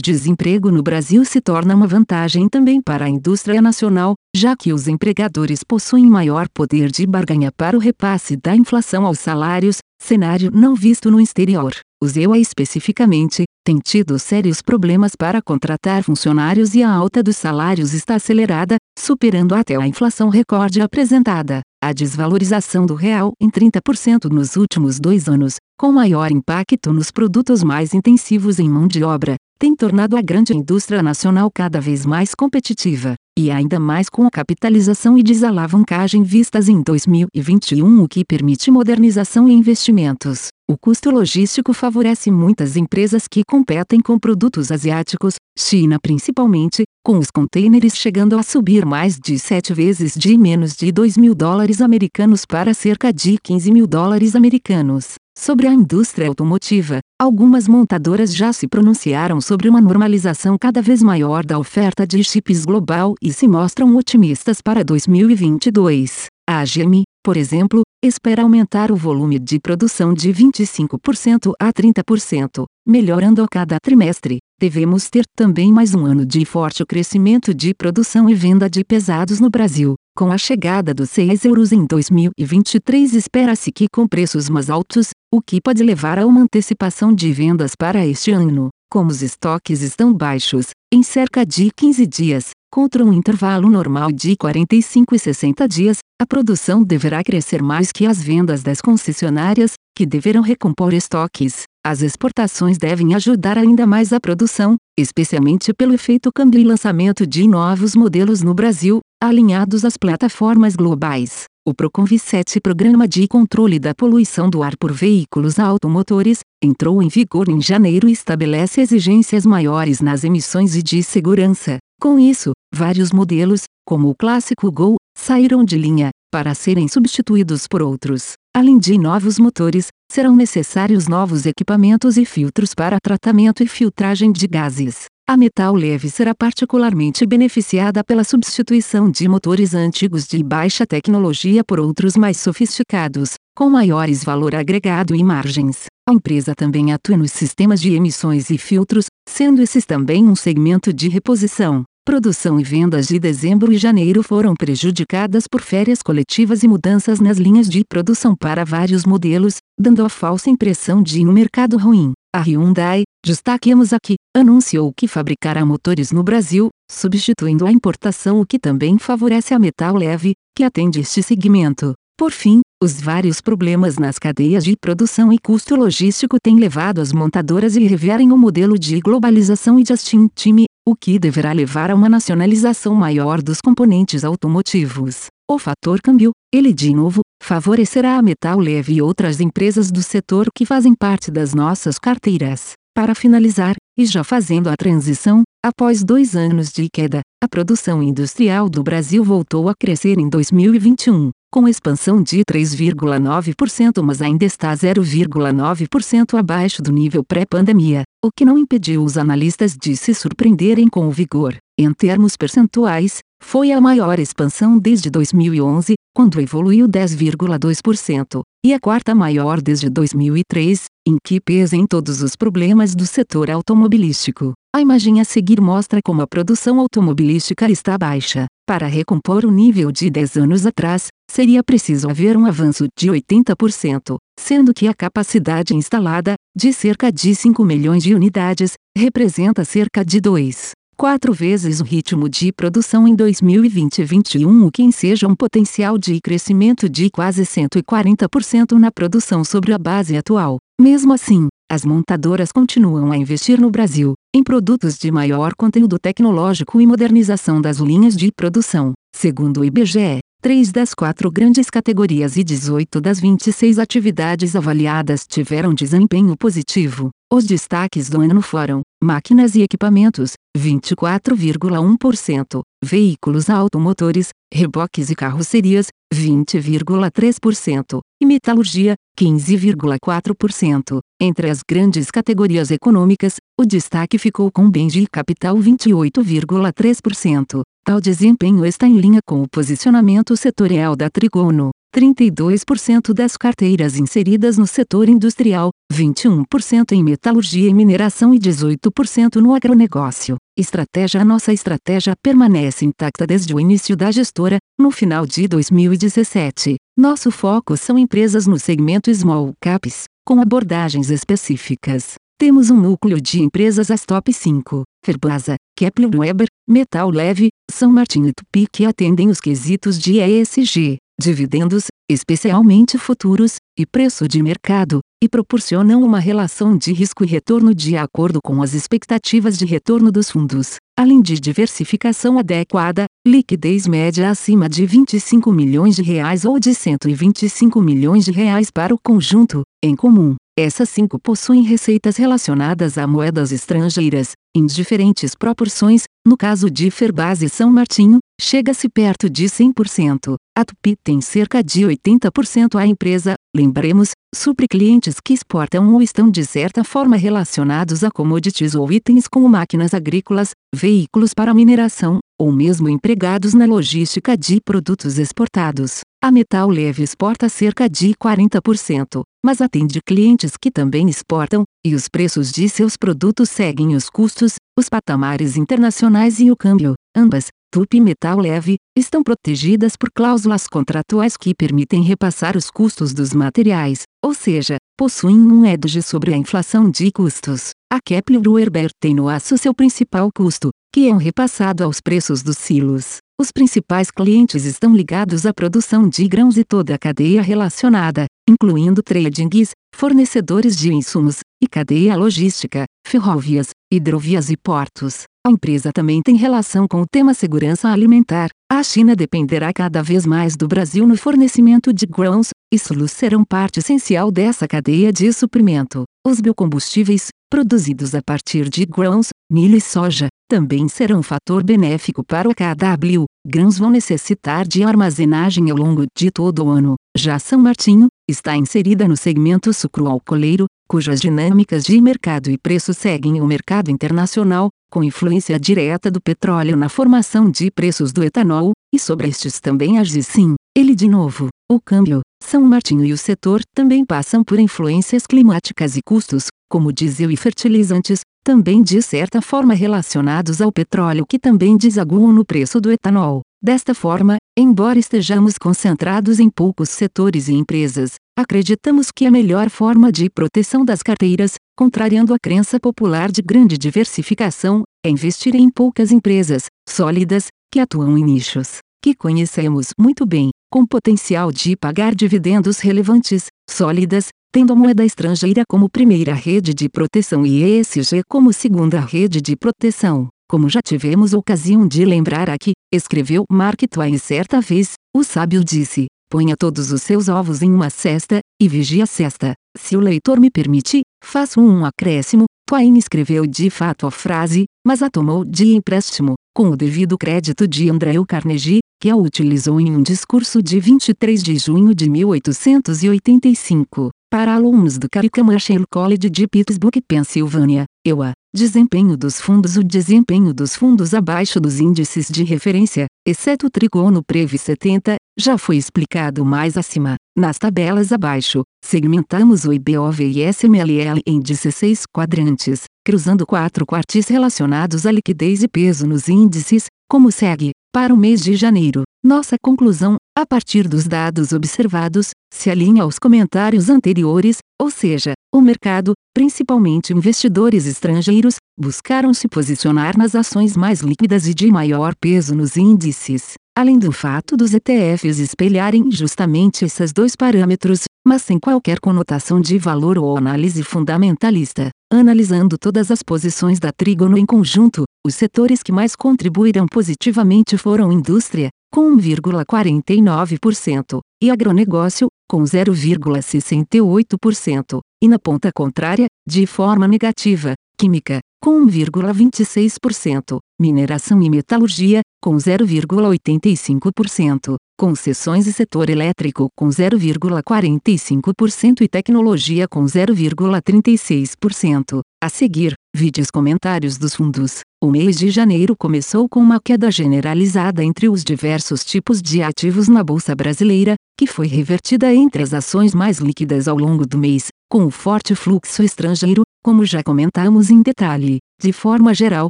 desemprego no Brasil se torna uma vantagem também para a indústria nacional, já que os empregadores possuem maior poder de barganha para o repasse da inflação aos salários, cenário não visto no exterior. Os EUA especificamente, têm tido sérios problemas para contratar funcionários e a alta dos salários está acelerada, superando até a inflação recorde apresentada. A desvalorização do real em 30% nos últimos dois anos, com maior impacto nos produtos mais intensivos em mão de obra, tem tornado a grande indústria nacional cada vez mais competitiva, e ainda mais com a capitalização e desalavancagem vistas em 2021, o que permite modernização e investimentos. O custo logístico favorece muitas empresas que competem com produtos asiáticos, China principalmente, com os contêineres chegando a subir mais de sete vezes de menos de 2 mil dólares americanos para cerca de 15 mil dólares americanos. Sobre a indústria automotiva, algumas montadoras já se pronunciaram sobre uma normalização cada vez maior da oferta de chips global e se mostram otimistas para 2022. A GM, por exemplo, espera aumentar o volume de produção de 25% a 30%, melhorando a cada trimestre. Devemos ter também mais um ano de forte crescimento de produção e venda de pesados no Brasil. Com a chegada dos 6 euros em 2023, espera-se que com preços mais altos, o que pode levar a uma antecipação de vendas para este ano. Como os estoques estão baixos, em cerca de 15 dias, contra um intervalo normal de 45 e 60 dias, a produção deverá crescer mais que as vendas das concessionárias, que deverão recompor estoques. As exportações devem ajudar ainda mais a produção, especialmente pelo efeito câmbio e lançamento de novos modelos no Brasil, alinhados às plataformas globais. O Proconv 7 Programa de Controle da Poluição do Ar por Veículos Automotores, entrou em vigor em janeiro e estabelece exigências maiores nas emissões e de segurança. Com isso, vários modelos, como o clássico Gol, saíram de linha, para serem substituídos por outros. Além de novos motores, serão necessários novos equipamentos e filtros para tratamento e filtragem de gases. A metal leve será particularmente beneficiada pela substituição de motores antigos de baixa tecnologia por outros mais sofisticados, com maiores valor agregado e margens. A empresa também atua nos sistemas de emissões e filtros, sendo esses também um segmento de reposição. Produção e vendas de dezembro e janeiro foram prejudicadas por férias coletivas e mudanças nas linhas de produção para vários modelos, dando a falsa impressão de um mercado ruim. A Hyundai, destaquemos aqui, anunciou que fabricará motores no Brasil, substituindo a importação, o que também favorece a metal leve, que atende este segmento. Por fim, os vários problemas nas cadeias de produção e custo logístico têm levado as montadoras a reverem o modelo de globalização e just-in-time, o que deverá levar a uma nacionalização maior dos componentes automotivos. O fator câmbio, ele de novo, favorecerá a Metal Leve e outras empresas do setor que fazem parte das nossas carteiras. Para finalizar, e já fazendo a transição, após dois anos de queda, a produção industrial do Brasil voltou a crescer em 2021, com expansão de 3,9%, mas ainda está 0,9% abaixo do nível pré-pandemia, o que não impediu os analistas de se surpreenderem com o vigor. Em termos percentuais, foi a maior expansão desde 2011, quando evoluiu 10,2%, e a quarta maior desde 2003, em que pesem todos os problemas do setor automobilístico. A imagem a seguir mostra como a produção automobilística está baixa. Para recompor o nível de 10 anos atrás, seria preciso haver um avanço de 80%, sendo que a capacidade instalada, de cerca de 5 milhões de unidades, representa cerca de 2 quatro vezes o ritmo de produção em 2020 e 2021, o que enseja um potencial de crescimento de quase 140% na produção sobre a base atual. Mesmo assim, as montadoras continuam a investir no Brasil, em produtos de maior conteúdo tecnológico e modernização das linhas de produção. Segundo o IBGE, Três das quatro grandes categorias e 18 das 26 atividades avaliadas tiveram desempenho positivo. Os destaques do ano foram: máquinas e equipamentos, 24,1%, veículos automotores, reboques e carrocerias, 20,3%, e metalurgia, 15,4%. Entre as grandes categorias econômicas, o destaque ficou com bens de capital 28,3%. Tal desempenho está em linha com o posicionamento setorial da Trigono. 32% das carteiras inseridas no setor industrial, 21% em metalurgia e mineração e 18% no agronegócio. Estratégia Nossa estratégia permanece intacta desde o início da gestora, no final de 2017. Nosso foco são empresas no segmento Small Caps, com abordagens específicas. Temos um núcleo de empresas as top 5, Ferbasa, Kepler Weber, Metal Leve, São Martinho e Tupi que atendem os quesitos de ESG, dividendos, especialmente futuros, e preço de mercado, e proporcionam uma relação de risco e retorno de acordo com as expectativas de retorno dos fundos, além de diversificação adequada, liquidez média acima de 25 milhões de reais ou de 125 milhões de reais para o conjunto, em comum. Essas cinco possuem receitas relacionadas a moedas estrangeiras, em diferentes proporções, no caso de Ferbase São Martinho, chega-se perto de 100%. A Tupi tem cerca de 80%. A empresa, lembremos, supre clientes que exportam ou estão de certa forma relacionados a commodities ou itens como máquinas agrícolas, veículos para mineração, ou mesmo empregados na logística de produtos exportados. A Metal Leve exporta cerca de 40%, mas atende clientes que também exportam, e os preços de seus produtos seguem os custos, os patamares internacionais e o câmbio. Ambas, Tupi e Metal Leve, estão protegidas por cláusulas contratuais que permitem repassar os custos dos materiais, ou seja, possuem um edge sobre a inflação de custos. A Kepler Weber tem no aço seu principal custo, que é um repassado aos preços dos silos. Os principais clientes estão ligados à produção de grãos e toda a cadeia relacionada, incluindo tradings, fornecedores de insumos, e cadeia logística, ferrovias, hidrovias e portos. A empresa também tem relação com o tema segurança alimentar. A China dependerá cada vez mais do Brasil no fornecimento de grãos, e silos serão parte essencial dessa cadeia de suprimento. Os biocombustíveis, produzidos a partir de grãos, milho e soja, também serão um fator benéfico para o KW. Grãos vão necessitar de armazenagem ao longo de todo o ano. Já São Martinho, está inserida no segmento sucroalcooleiro, cujas dinâmicas de mercado e preço seguem o mercado internacional, com influência direta do petróleo na formação de preços do etanol, e sobre estes também age sim, ele de novo, o câmbio. São Martinho e o setor também passam por influências climáticas e custos, como diesel e fertilizantes, também de certa forma relacionados ao petróleo que também desaguam no preço do etanol. Desta forma, embora estejamos concentrados em poucos setores e empresas, acreditamos que a melhor forma de proteção das carteiras, contrariando a crença popular de grande diversificação, é investir em poucas empresas, sólidas, que atuam em nichos, que conhecemos muito bem, com potencial de pagar dividendos relevantes, sólidas, tendo a moeda estrangeira como primeira rede de proteção e ESG como segunda rede de proteção. Como já tivemos ocasião de lembrar aqui, escreveu Mark Twain certa vez, o sábio disse: ponha todos os seus ovos em uma cesta, e vigie a cesta. Se o leitor me permite, faço um acréscimo. Twain escreveu de fato a frase, mas a tomou de empréstimo, com o devido crédito de Andrew Carnegie, que a utilizou em um discurso de 23 de junho de 1885. Para alunos do Carrie Commercial College de Pittsburgh, Pensilvânia, EUA, desempenho dos fundos O desempenho dos fundos abaixo dos índices de referência, exceto o Trigono Previ 70, já foi explicado mais acima. Nas tabelas abaixo, segmentamos o IBOV e SMLL em 16 quadrantes, cruzando quatro quartis relacionados à liquidez e peso nos índices, como segue. Para o mês de janeiro, nossa conclusão, a partir dos dados observados, se alinha aos comentários anteriores, ou seja, o mercado, principalmente investidores estrangeiros, buscaram se posicionar nas ações mais líquidas e de maior peso nos índices, além do fato dos ETFs espelharem justamente esses dois parâmetros, mas sem qualquer conotação de valor ou análise fundamentalista. Analisando todas as posições da Trígono em conjunto, os setores que mais contribuíram positivamente foram indústria, com 1,49%, e agronegócio, com 0,68%, e na ponta contrária, de forma negativa, química, com 1,26%, mineração e metalurgia, com 0,85%, concessões e setor elétrico com 0,45% e tecnologia com 0,36%. A seguir, vídeos comentários dos fundos. O mês de janeiro começou com uma queda generalizada entre os diversos tipos de ativos na Bolsa Brasileira, que foi revertida entre as ações mais líquidas ao longo do mês, com o forte fluxo estrangeiro, como já comentamos em detalhe. De forma geral,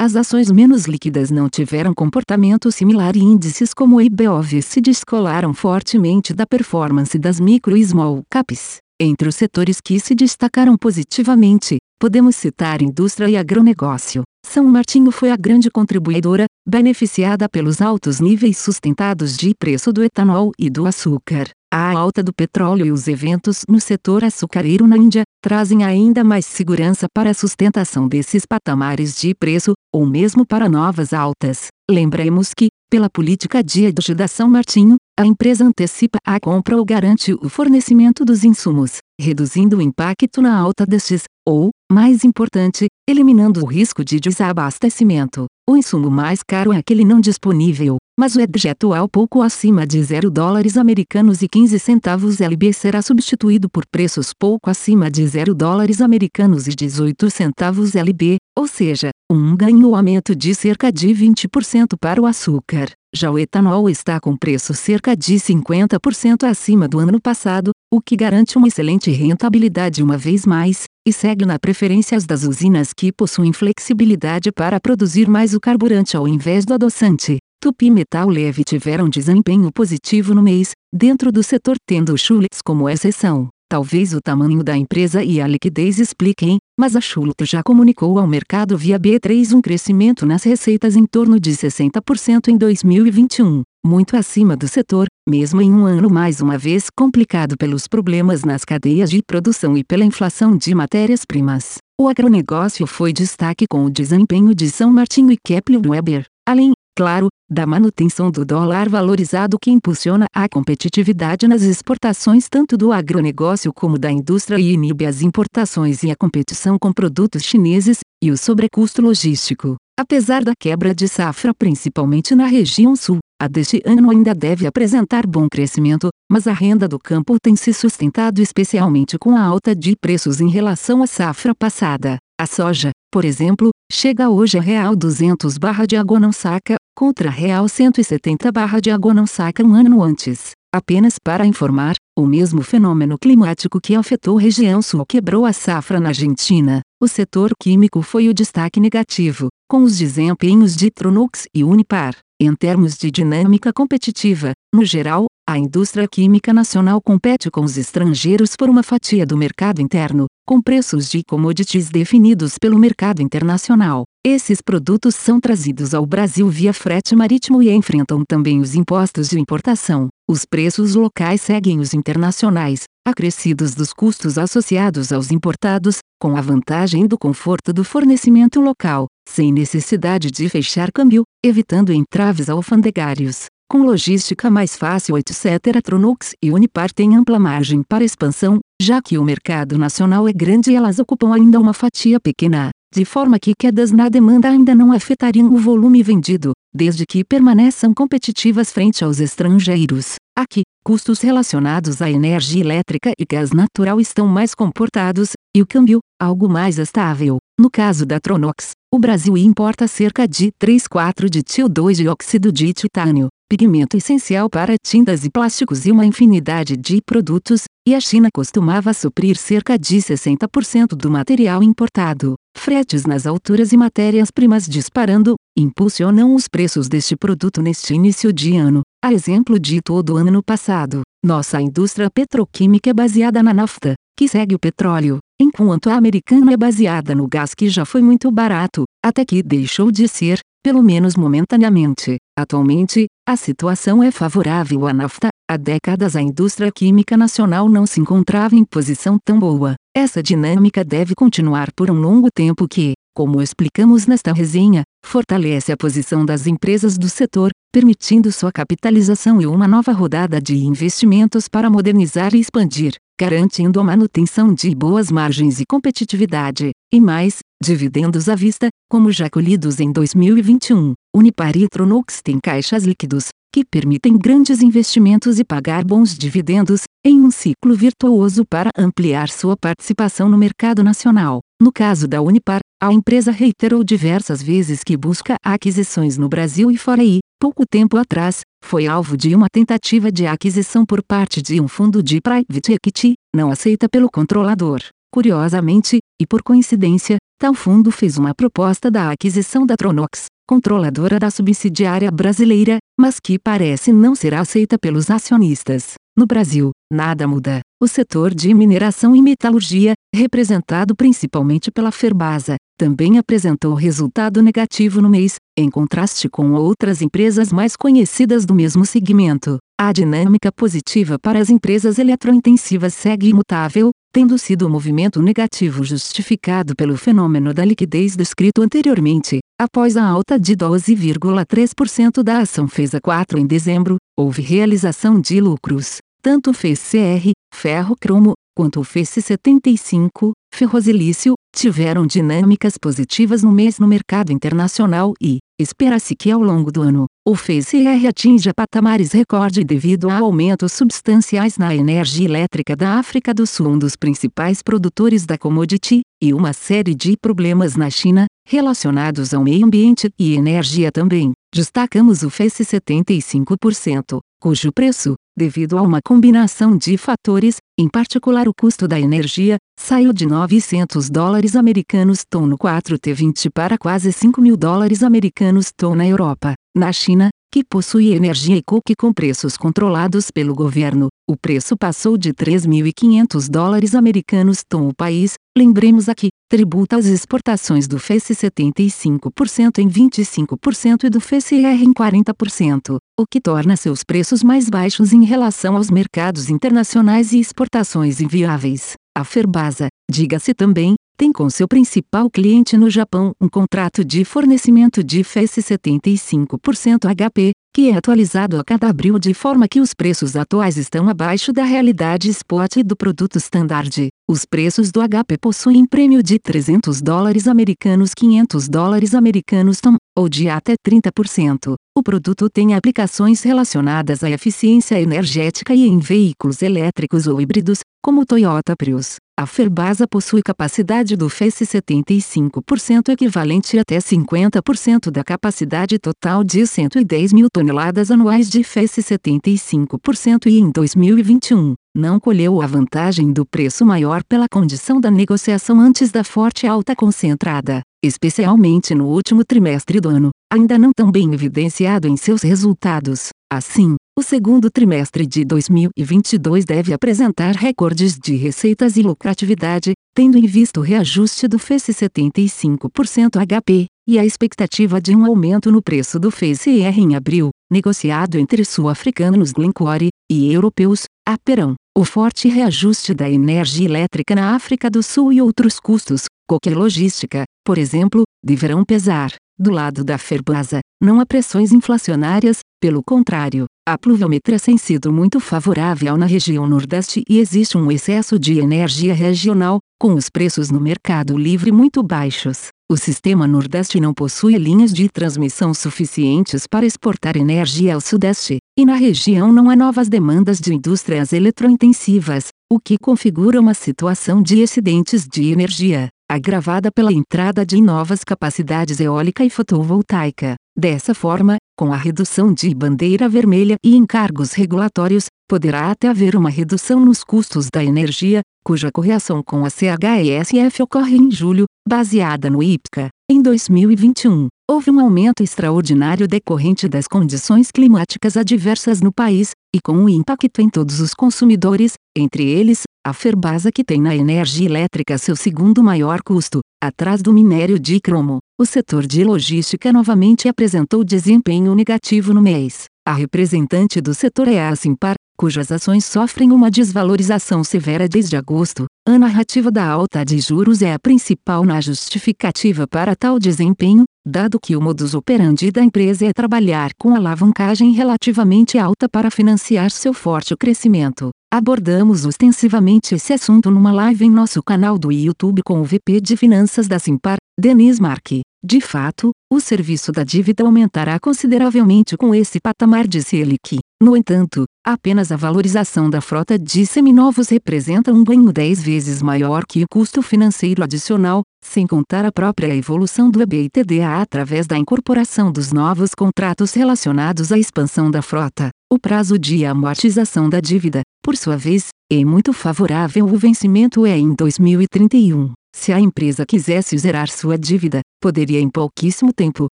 as ações menos líquidas não tiveram comportamento similar e índices como o IBOV se descolaram fortemente da performance das micro e small caps. Entre os setores que se destacaram positivamente, podemos citar indústria e agronegócio. São Martinho foi a grande contribuidora, beneficiada pelos altos níveis sustentados de preço do etanol e do açúcar. A alta do petróleo e os eventos no setor açucareiro na Índia trazem ainda mais segurança para a sustentação desses patamares de preço, ou mesmo para novas altas. Lembremos que, pela política de São Martinho, a empresa antecipa a compra ou garante o fornecimento dos insumos, reduzindo o impacto na alta destes, ou, mais importante, eliminando o risco de desabastecimento. O insumo mais caro é aquele não disponível, mas o hedge atual pouco acima de 0 dólares americanos e 15 centavos LB será substituído por preços pouco acima de 0 dólares americanos e 18 centavos LB, ou seja, um ganho aumento de cerca de 20% para o açúcar. Já o etanol está com preço cerca de 50% acima do ano passado, o que garante uma excelente rentabilidade uma vez mais, e segue na preferências das usinas que possuem flexibilidade para produzir mais o carburante ao invés do adoçante. Tupi Metal Leve tiveram desempenho positivo no mês, dentro do setor tendo o Schultz como exceção. Talvez o tamanho da empresa e a liquidez expliquem, mas a Schultz já comunicou ao mercado via B3 um crescimento nas receitas em torno de 60% em 2021, muito acima do setor, mesmo em um ano mais uma vez complicado pelos problemas nas cadeias de produção e pela inflação de matérias-primas. O agronegócio foi destaque com o desempenho de São Martinho e Kepler Weber, além, claro, da manutenção do dólar valorizado que impulsiona a competitividade nas exportações tanto do agronegócio como da indústria e inibe as importações e a competição com produtos chineses, e o sobrecusto logístico. Apesar da quebra de safra principalmente na região sul, a deste ano ainda deve apresentar bom crescimento, mas a renda do campo tem se sustentado especialmente com a alta de preços em relação à safra passada. A soja, por exemplo, chega hoje a real 200 barra não saca, contra real 170 barra não saca um ano antes. Apenas para informar, o mesmo fenômeno climático que afetou região sul quebrou a safra na Argentina. O setor químico foi o destaque negativo, com os desempenhos de Tronox e Unipar. Em termos de dinâmica competitiva, no geral, a indústria química nacional compete com os estrangeiros por uma fatia do mercado interno, com preços de commodities definidos pelo mercado internacional. Esses produtos são trazidos ao Brasil via frete marítimo e enfrentam também os impostos de importação. Os preços locais seguem os internacionais, acrescidos dos custos associados aos importados, com a vantagem do conforto do fornecimento local, sem necessidade de fechar câmbio, evitando entraves alfandegários. Com logística mais fácil etc. Tronux e Unipar têm ampla margem para expansão, já que o mercado nacional é grande e elas ocupam ainda uma fatia pequena, de forma que quedas na demanda ainda não afetariam o volume vendido, desde que permaneçam competitivas frente aos estrangeiros. Aqui, custos relacionados à energia elétrica e gás natural estão mais comportados, e o câmbio, algo mais estável. No caso da Tronox, o Brasil importa cerca de 3,4 de TiO2 de óxido de titânio, pigmento essencial para tintas e plásticos e uma infinidade de produtos, e a China costumava suprir cerca de 60% do material importado. Fretes nas alturas e matérias-primas disparando, impulsionam os preços deste produto neste início de ano, a exemplo de todo o ano passado. Nossa indústria petroquímica é baseada na nafta, que segue o petróleo, enquanto a americana é baseada no gás que já foi muito barato, até que deixou de ser, pelo menos momentaneamente. Atualmente, a situação é favorável à nafta. Há décadas a indústria química nacional não se encontrava em posição tão boa. Essa dinâmica deve continuar por um longo tempo que, como explicamos nesta resenha, fortalece a posição das empresas do setor, permitindo sua capitalização e uma nova rodada de investimentos para modernizar e expandir, garantindo a manutenção de boas margens e competitividade, e mais, dividendos à vista, como já colhidos em 2021. Unipar e Tronox têm caixas líquidos, que permitem grandes investimentos e pagar bons dividendos, em um ciclo virtuoso para ampliar sua participação no mercado nacional. No caso da Unipar, a empresa reiterou diversas vezes que busca aquisições no Brasil e fora e, pouco tempo atrás, foi alvo de uma tentativa de aquisição por parte de um fundo de private equity, não aceita pelo controlador. Curiosamente, e por coincidência, tal fundo fez uma proposta da aquisição da Tronox, controladora da subsidiária brasileira, mas que parece não ser aceita pelos acionistas. No Brasil, nada muda. O setor de mineração e metalurgia, representado principalmente pela Ferbasa, também apresentou resultado negativo no mês, em contraste com outras empresas mais conhecidas do mesmo segmento. A dinâmica positiva para as empresas eletrointensivas segue imutável, tendo sido o movimento negativo justificado pelo fenômeno da liquidez descrito anteriormente. Após a alta de 12,3% da ação fez a 4 em dezembro, houve realização de lucros. Tanto o FECR, ferro cromo, quanto o FEC75, ferrosilício, tiveram dinâmicas positivas no mês no mercado internacional e, espera-se que ao longo do ano, o FECR atinja patamares recorde devido a aumentos substanciais na energia elétrica da África do Sul, um dos principais produtores da commodity, e uma série de problemas na China, relacionados ao meio ambiente e energia também. Destacamos o FEC 75%, cujo preço, devido a uma combinação de fatores, em particular o custo da energia, saiu de 900 dólares americanos tom no 4T20 para quase 5 mil dólares americanos tom na Europa. Na China, que possui energia e coque com preços controlados pelo governo, o preço passou de 3.500 dólares americanos tom o país, lembremos aqui, tributa as exportações do FEC 75% em 25% e do FCR em 40%, o que torna seus preços mais baixos em relação aos mercados internacionais e exportações inviáveis. A Ferbasa, diga-se também, tem com seu principal cliente no Japão um contrato de fornecimento de FES 75% HP, que é atualizado a cada abril de forma que os preços atuais estão abaixo da realidade spot do produto standard. Os preços do HP possuem prêmio de 300 dólares americanos 500 dólares americanos tom, ou de até 30%. O produto tem aplicações relacionadas à eficiência energética e em veículos elétricos ou híbridos, como Toyota Prius. A Ferbasa possui capacidade do FES 75% equivalente até 50% da capacidade total de 110 mil toneladas anuais de FES 75% e em 2021, não colheu a vantagem do preço maior pela condição da negociação antes da forte alta concentrada, especialmente no último trimestre do ano, ainda não tão bem evidenciado em seus resultados. Assim, o segundo trimestre de 2022 deve apresentar recordes de receitas e lucratividade, tendo em vista o reajuste do FES 75% HP, e a expectativa de um aumento no preço do FCR em abril, negociado entre sul-africanos Glencore e europeus, Aperão. O forte reajuste da energia elétrica na África do Sul e outros custos, qualquer logística, por exemplo, deverão pesar. Do lado da Ferbasa, não há pressões inflacionárias, pelo contrário, a pluviometria tem sido muito favorável na região Nordeste e existe um excesso de energia regional, com os preços no mercado livre muito baixos. O sistema Nordeste não possui linhas de transmissão suficientes para exportar energia ao Sudeste, e na região não há novas demandas de indústrias eletrointensivas, o que configura uma situação de excedentes de energia, agravada pela entrada de novas capacidades eólica e fotovoltaica. Dessa forma, com a redução de bandeira vermelha e encargos regulatórios, poderá até haver uma redução nos custos da energia, cuja correção com a CHESF ocorre em julho, baseada no IPCA. Em 2021, houve um aumento extraordinário decorrente das condições climáticas adversas no país, e com um impacto em todos os consumidores, entre eles, a Ferbasa que tem na energia elétrica seu segundo maior custo, atrás do minério de cromo. O setor de logística novamente apresentou desempenho negativo no mês. A representante do setor é a Simpar, cujas ações sofrem uma desvalorização severa desde agosto. A narrativa da alta de juros é a principal na justificativa para tal desempenho, dado que o modus operandi da empresa é trabalhar com alavancagem relativamente alta para financiar seu forte crescimento. Abordamos extensivamente esse assunto numa live em nosso canal do YouTube com o VP de Finanças da Simpar, Denis Marque. De fato, o serviço da dívida aumentará consideravelmente com esse patamar de Selic. No entanto, apenas a valorização da frota de seminovos representa um ganho 10 vezes maior que o custo financeiro adicional, sem contar a própria evolução do EBITDA através da incorporação dos novos contratos relacionados à expansão da frota. O prazo de amortização da dívida, por sua vez, é muito favorável. O vencimento é em 2031. Se a empresa quisesse zerar sua dívida, poderia em pouquíssimo tempo,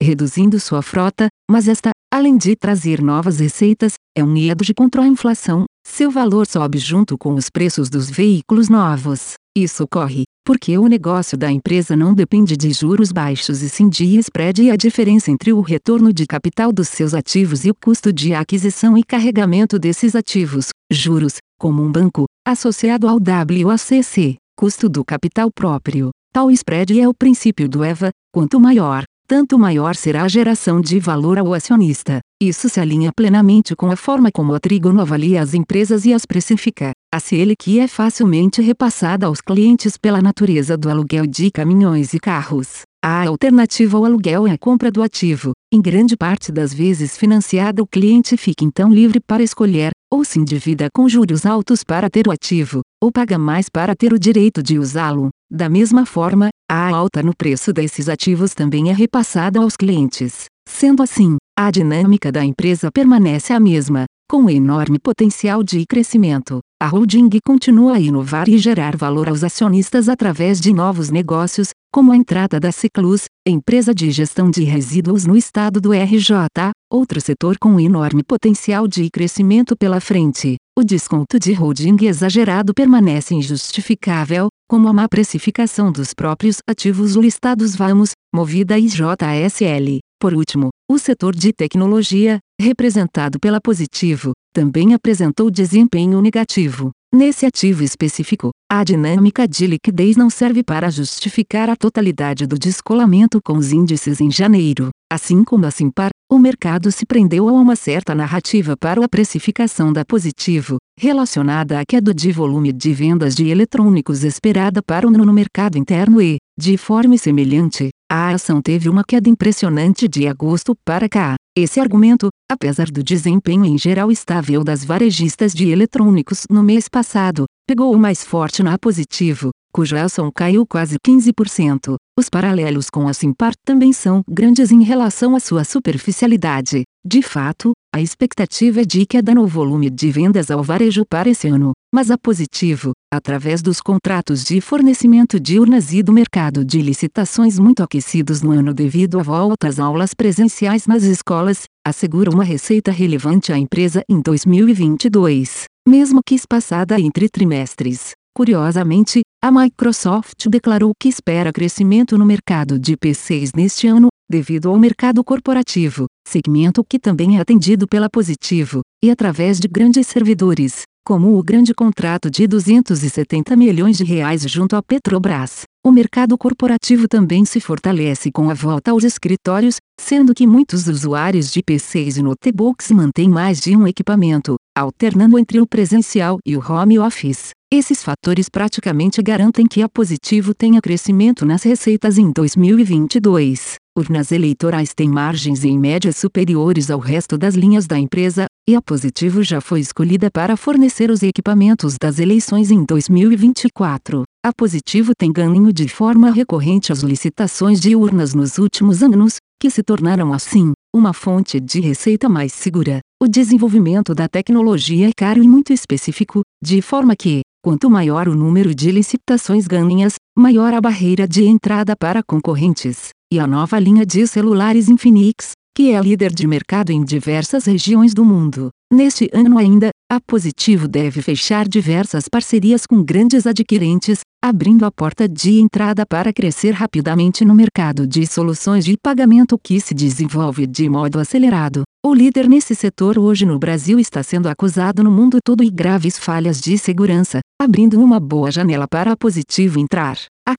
reduzindo sua frota, mas esta, além de trazer novas receitas, é um de contra a inflação, seu valor sobe junto com os preços dos veículos novos. Isso ocorre porque o negócio da empresa não depende de juros baixos e sim de spread e a diferença entre o retorno de capital dos seus ativos e o custo de aquisição e carregamento desses ativos, juros, como um banco, associado ao WACC custo do capital próprio. Tal spread é o princípio do EVA, quanto maior, tanto maior será a geração de valor ao acionista. Isso se alinha plenamente com a forma como a Trigono avalia as empresas e as precifica. A que é facilmente repassada aos clientes pela natureza do aluguel de caminhões e carros. A alternativa ao aluguel é a compra do ativo. Em grande parte das vezes financiada, o cliente fica então livre para escolher, ou se endivida com juros altos para ter o ativo, ou paga mais para ter o direito de usá-lo. Da mesma forma, a alta no preço desses ativos também é repassada aos clientes. Sendo assim, a dinâmica da empresa permanece a mesma, com enorme potencial de crescimento. A holding continua a inovar e gerar valor aos acionistas através de novos negócios, como a entrada da Ciclus, empresa de gestão de resíduos no estado do RJ, outro setor com enorme potencial de crescimento pela frente. O desconto de holding exagerado permanece injustificável, como a má precificação dos próprios ativos listados Vamos, Movida e JSL. Por último, o setor de tecnologia, representado pela Positivo, também apresentou desempenho negativo. Nesse ativo específico, a dinâmica de liquidez não serve para justificar a totalidade do descolamento com os índices em janeiro. Assim como a Simpar, o mercado se prendeu a uma certa narrativa para a precificação da Positivo, relacionada à queda de volume de vendas de eletrônicos esperada para o no mercado interno e, de forma semelhante, a ação teve uma queda impressionante de agosto para cá. Esse argumento, apesar do desempenho em geral estável das varejistas de eletrônicos no mês passado, pegou o mais forte na positivo, cuja ação caiu quase 15%. Os paralelos com a Simpar também são grandes em relação à sua superficialidade. De fato, a expectativa é de queda no volume de vendas ao varejo para esse ano, mas a positivo, através dos contratos de fornecimento de urnas e do mercado de licitações muito aquecidos no ano devido à volta às aulas presenciais nas escolas, assegura uma receita relevante à empresa em 2022, mesmo que espaçada entre trimestres. Curiosamente, a Microsoft declarou que espera crescimento no mercado de PCs neste ano, devido ao mercado corporativo, segmento que também é atendido pela Positivo, e através de grandes servidores, como o grande contrato de 270 milhões de reais junto à Petrobras. O mercado corporativo também se fortalece com a volta aos escritórios, sendo que muitos usuários de PCs e notebooks mantêm mais de um equipamento, alternando entre o presencial e o home office. Esses fatores praticamente garantem que a Positivo tenha crescimento nas receitas em 2022. Urnas eleitorais têm margens em média superiores ao resto das linhas da empresa, e a Positivo já foi escolhida para fornecer os equipamentos das eleições em 2024. A Positivo tem ganho de forma recorrente as licitações de urnas nos últimos anos, que se tornaram assim, uma fonte de receita mais segura. O desenvolvimento da tecnologia é caro e muito específico, de forma que, quanto maior o número de licitações ganhas, maior a barreira de entrada para concorrentes. E a nova linha de celulares Infinix, que é líder de mercado em diversas regiões do mundo. Neste ano ainda, a Positivo deve fechar diversas parcerias com grandes adquirentes, abrindo a porta de entrada para crescer rapidamente no mercado de soluções de pagamento que se desenvolve de modo acelerado. O líder nesse setor hoje no Brasil está sendo acusado no mundo todo e graves falhas de segurança, abrindo uma boa janela para a Positivo entrar. A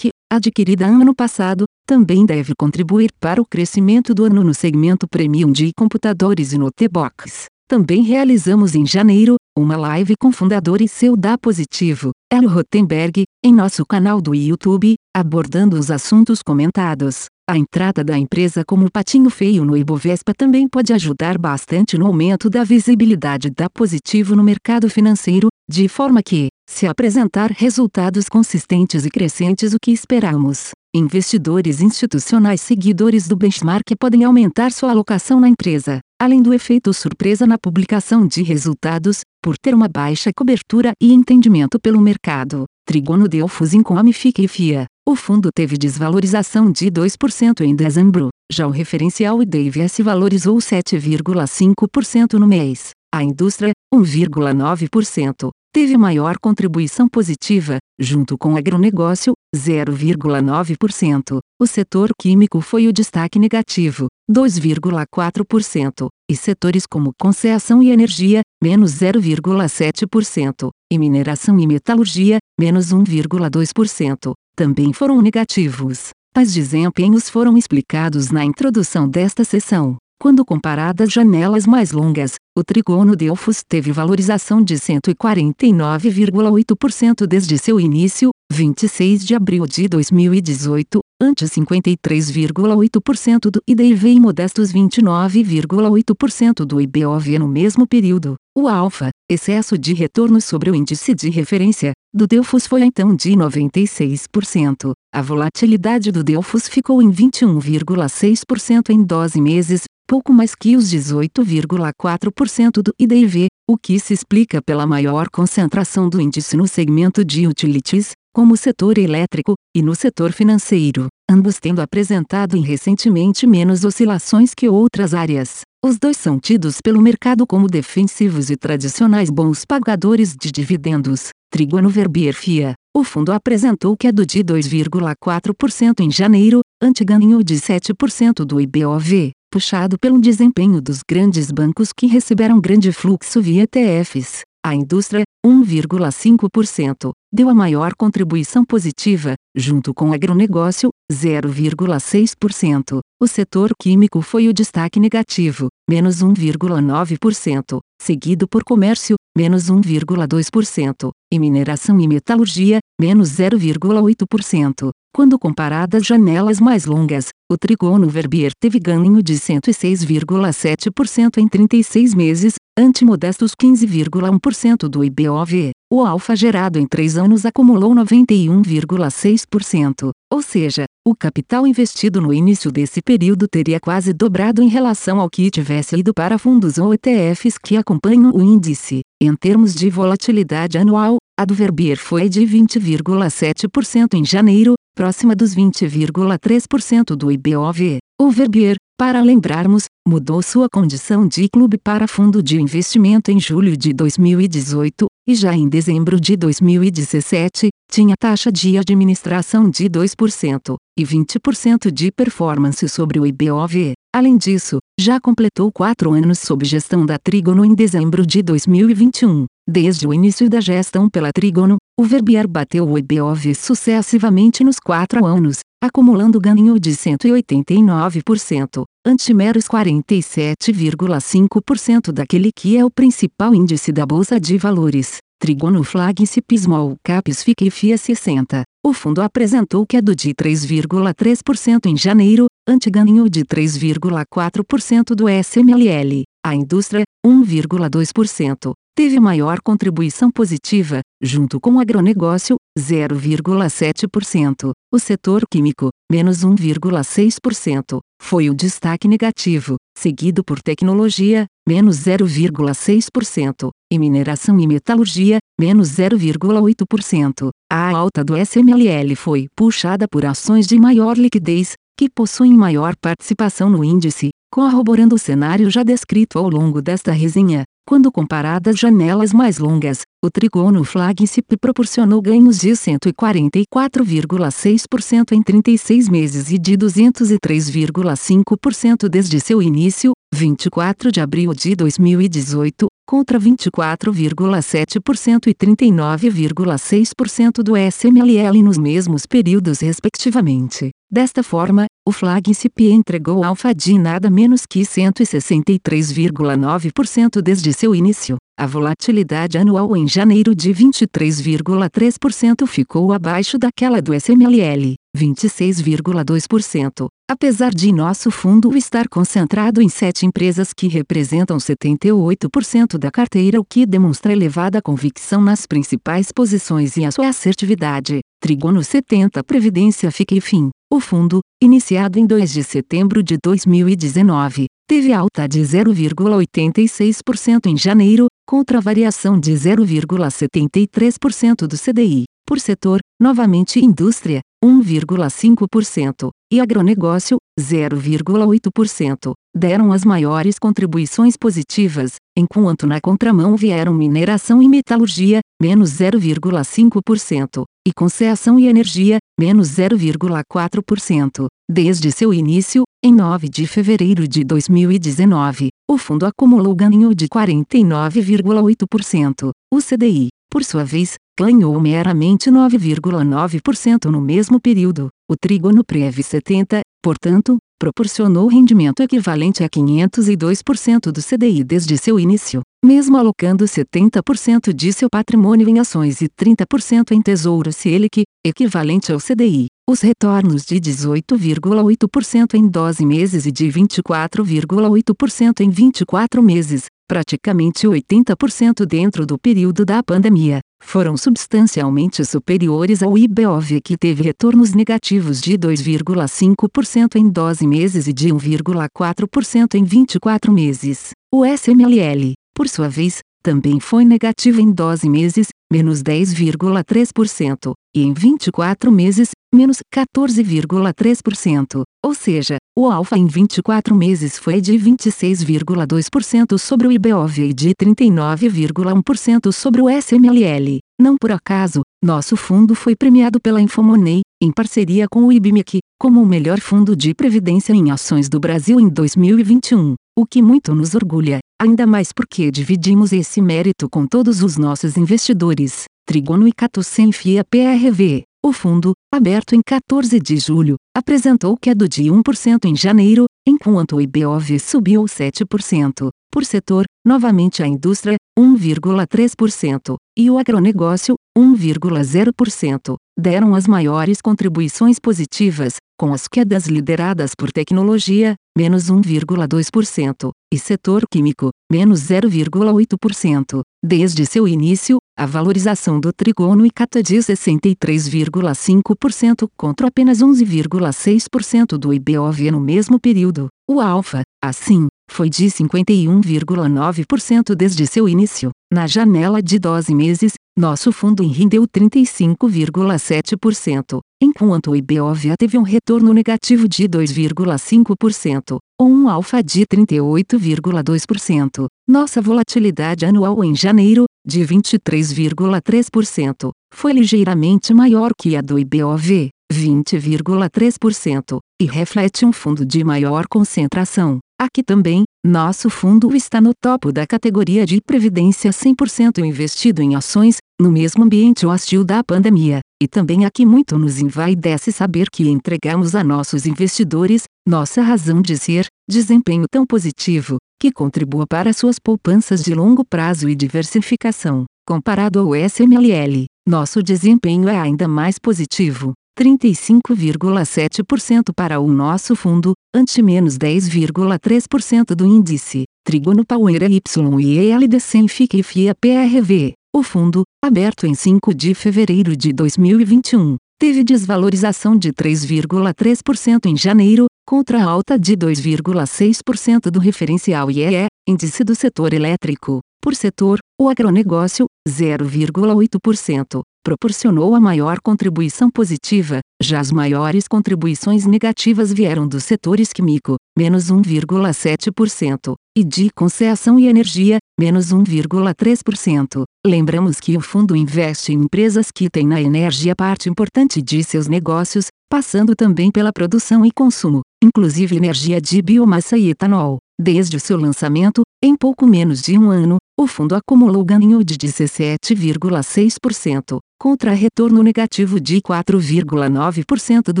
adquirida ano passado, também deve contribuir para o crescimento do ano no segmento premium de computadores e notebooks. Também realizamos em janeiro, uma live com fundador e seu da Positivo, Elo Rotenberg, em nosso canal do YouTube, abordando os assuntos comentados. A entrada da empresa como patinho feio no Ibovespa também pode ajudar bastante no aumento da visibilidade da Positivo no mercado financeiro, de forma que, se apresentar resultados consistentes e crescentes o que esperamos, investidores institucionais seguidores do benchmark podem aumentar sua alocação na empresa, além do efeito surpresa na publicação de resultados, por ter uma baixa cobertura e entendimento pelo mercado. Trigono Delfos Income Fica e FIA. O fundo teve desvalorização de 2% em dezembro, já o referencial IDV se valorizou 7,5% no mês. A indústria, 1,9%, teve maior contribuição positiva, junto com agronegócio, 0,9%. O setor químico foi o destaque negativo, 2,4%, e setores como concessão e energia, menos 0,7%, e mineração e metalurgia, menos 1,2%, também foram negativos. Tais desempenhos foram explicados na introdução desta sessão. Quando comparadas janelas mais longas, o trigono Delfos teve valorização de 149,8% desde seu início, 26 de abril de 2018, ante 53,8% do IDV e modestos 29,8% do IBOV no mesmo período. O alfa, excesso de retorno sobre o índice de referência, do Delfos foi então de 96%. A volatilidade do Delfos ficou em 21,6% em 12 meses, pouco mais que os 18,4% do IDV, o que se explica pela maior concentração do índice no segmento de utilities, como o setor elétrico, e no setor financeiro, ambos tendo apresentado recentemente menos oscilações que outras áreas. Os dois são tidos pelo mercado como defensivos e tradicionais bons pagadores de dividendos. Trigono Verbier FIA. O fundo apresentou queda de 2,4% em janeiro, ante ganho de 7% do IBOV puxado pelo desempenho dos grandes bancos que receberam grande fluxo via ETFs. A indústria, 1,5%, deu a maior contribuição positiva, junto com o agronegócio, 0,6%. O setor químico foi o destaque negativo, menos 1,9%, seguido por comércio, menos 1,2%, e mineração e metalurgia, menos 0,8%. Quando comparadas janelas mais longas, o trigono Verbier teve ganho de 106,7% em 36 meses, ante modestos 15,1% do IBOV. O alfa gerado em 3 anos acumulou 91,6%, ou seja, o capital investido no início desse período teria quase dobrado em relação ao que tivesse ido para fundos ou ETFs que acompanham o índice. Em termos de volatilidade anual, a do Verbier foi de 20,7% em janeiro, próxima dos 20,3% do IBOV. O Verbier, para lembrarmos, mudou sua condição de clube para fundo de investimento em julho de 2018, e já em dezembro de 2017, tinha taxa de administração de 2% e 20% de performance sobre o IBOV. Além disso, já completou quatro anos sob gestão da Trigono em dezembro de 2021. Desde o início da gestão pela Trigono, o Verbier bateu o IBOV sucessivamente nos quatro anos, acumulando ganho de 189%, ante meros 47,5% daquele que é o principal índice da Bolsa de Valores. Trigono Flagship Small Caps FIC e FIA 60. O fundo apresentou queda de 3,3% em janeiro, ante ganho de 3,4% do SMLL. A indústria, 1,2% teve maior contribuição positiva, junto com o agronegócio, 0,7%. O setor químico, menos 1,6%, foi o destaque negativo, seguido por tecnologia, menos 0,6%, e mineração e metalurgia, menos 0,8%. A alta do SMLL foi puxada por ações de maior liquidez, que possuem maior participação no índice, corroborando o cenário já descrito ao longo desta resenha. Quando comparadas janelas mais longas, o trigono flagship proporcionou ganhos de 144,6% em 36 meses e de 203,5% desde seu início, 24 de abril de 2018, contra 24,7% e 39,6% do SMLL nos mesmos períodos respectivamente. Desta forma, o flagship entregou alfa de nada menos que 163,9% desde seu início. A volatilidade anual em janeiro de 23,3% ficou abaixo daquela do SMLL, 26,2%. Apesar de nosso fundo estar concentrado em sete empresas que representam 78% da carteira, o que demonstra elevada convicção nas principais posições e a sua assertividade, Trigono 70 Previdência Fica e Fim. O fundo, iniciado em 2 de setembro de 2019, teve alta de 0,86% em janeiro, contra variação de 0,73% do CDI. Por setor, novamente indústria, 1,5%, e agronegócio, 0,8%, deram as maiores contribuições positivas, enquanto na contramão vieram mineração e metalurgia, menos 0,5%, e concessão e energia, menos 0,4%. Desde seu início, em 9 de fevereiro de 2019, o fundo acumulou ganho de 49,8%. O CDI, por sua vez, ganhou meramente 9,9% no mesmo período. O Trigono Prev 70, portanto, proporcionou rendimento equivalente a 502% do CDI desde seu início, mesmo alocando 70% de seu patrimônio em ações e 30% em tesouro Selic, equivalente ao CDI. Os retornos de 18,8% em 12 meses e de 24,8% em 24 meses, praticamente 80% dentro do período da pandemia, foram substancialmente superiores ao IBOV que teve retornos negativos de 2,5% em 12 meses e de 1,4% em 24 meses. O SMLL, por sua vez, também foi negativo em 12 meses, menos 10,3%, e em 24 meses, menos 14,3%. Ou seja, o alfa em 24 meses foi de 26,2% sobre o IBOV e de 39,1% sobre o SMLL. Não por acaso, nosso fundo foi premiado pela Infomoney, em parceria com o IBMEC, como o melhor fundo de previdência em ações do Brasil em 2021, o que muito nos orgulha, ainda mais porque dividimos esse mérito com todos os nossos investidores. Trigono e Catucem FIA PRV. O fundo, aberto em 14 de julho, apresentou queda de 1% em janeiro, enquanto o IBOV subiu 7%. Por setor, novamente a indústria, 1,3%, e o agronegócio, 1,0%, deram as maiores contribuições positivas, com as quedas lideradas por tecnologia, menos 1,2%, e setor químico, menos 0,8%. Desde seu início, a valorização do trigono e cata de 63,5% contra apenas 11,6% do IBOV no mesmo período. O alfa, assim, foi de 51,9% desde seu início. Na janela de 12 meses, nosso fundo rendeu 35,7%, enquanto o IBOVA teve um retorno negativo de 2,5%, ou um alfa de 38,2%. Nossa volatilidade anual em janeiro, de 23,3%, foi ligeiramente maior que a do IBOV, 20,3%, e reflete um fundo de maior concentração. Aqui também, nosso fundo está no topo da categoria de previdência 100% investido em ações, no mesmo ambiente hostil da pandemia. E também aqui muito nos envaidece saber que entregamos a nossos investidores, nossa razão de ser, desempenho tão positivo, que contribua para suas poupanças de longo prazo e diversificação. Comparado ao SMLL, nosso desempenho é ainda mais positivo. 35,7% para o nosso fundo, ante menos 10,3% do índice. Trigono Power Y e ELD100 FIC e FIA PRV. O fundo, aberto em 5 de fevereiro de 2021, teve desvalorização de 3,3% em janeiro, contra a alta de 2,6% do referencial IEE, índice do setor elétrico. Por setor, o agronegócio, 0,8%, proporcionou a maior contribuição positiva, já as maiores contribuições negativas vieram dos setores químico, menos 1,7%, e de concessão e energia, menos 1,3%. Lembramos que o fundo investe em empresas que têm na energia parte importante de seus negócios, passando também pela produção e consumo, inclusive energia de biomassa e etanol. Desde o seu lançamento, em pouco menos de um ano, o fundo acumulou ganho de 17,6%, contra retorno negativo de 4,9% do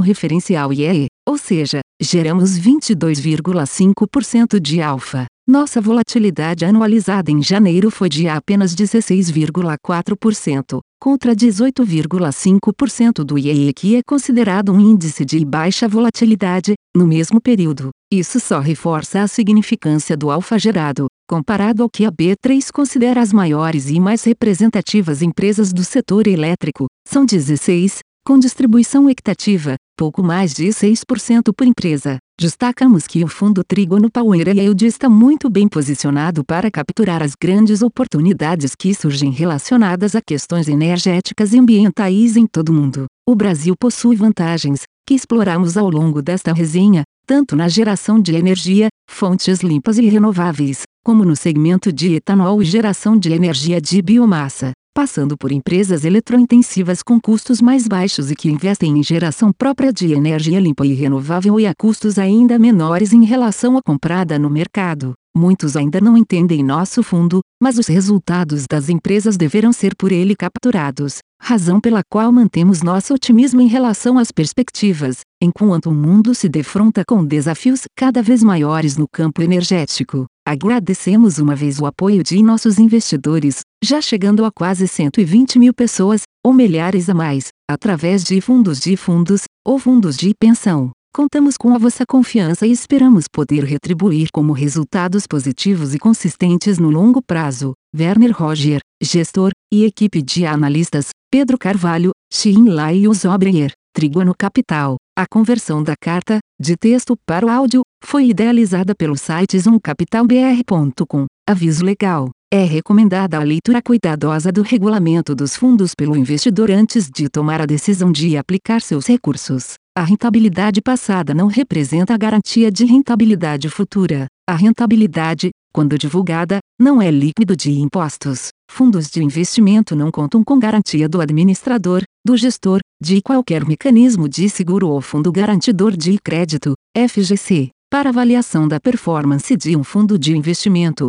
referencial IEE, ou seja, geramos 22,5% de alfa. Nossa volatilidade anualizada em janeiro foi de apenas 16,4%, contra 18,5% do IEE que é considerado um índice de baixa volatilidade, no mesmo período. Isso só reforça a significância do alfa gerado, comparado ao que a B3 considera as maiores e mais representativas empresas do setor elétrico, são 16, com distribuição equitativa, pouco mais de 6% por empresa. Destacamos que o fundo Trígono Power Yield está muito bem posicionado para capturar as grandes oportunidades que surgem relacionadas a questões energéticas e ambientais em todo o mundo. O Brasil possui vantagens, que exploramos ao longo desta resenha, tanto na geração de energia, fontes limpas e renováveis, como no segmento de etanol e geração de energia de biomassa passando por empresas eletrointensivas com custos mais baixos e que investem em geração própria de energia limpa e renovável e a custos ainda menores em relação à comprada no mercado. Muitos ainda não entendem nosso fundo, mas os resultados das empresas deverão ser por ele capturados, razão pela qual mantemos nosso otimismo em relação às perspectivas, enquanto o mundo se defronta com desafios cada vez maiores no campo energético. Agradecemos uma vez o apoio de nossos investidores, já chegando a quase 120 mil pessoas, ou milhares a mais, através de fundos de fundos, ou fundos de pensão. Contamos com a vossa confiança e esperamos poder retribuir como resultados positivos e consistentes no longo prazo. Werner Roger, gestor, e equipe de analistas, Pedro Carvalho, Xin Lai e Osobreyer, Triguano Capital. A conversão da carta, de texto para o áudio, foi idealizada pelo site zoomcapitalbr.com. Aviso legal. É recomendada a leitura cuidadosa do regulamento dos fundos pelo investidor antes de tomar a decisão de aplicar seus recursos. A rentabilidade passada não representa a garantia de rentabilidade futura. A rentabilidade, quando divulgada, não é líquido de impostos. Fundos de investimento não contam com garantia do administrador, do gestor, de qualquer mecanismo de seguro ou fundo garantidor de crédito, FGC. Para avaliação da performance de um fundo de investimento,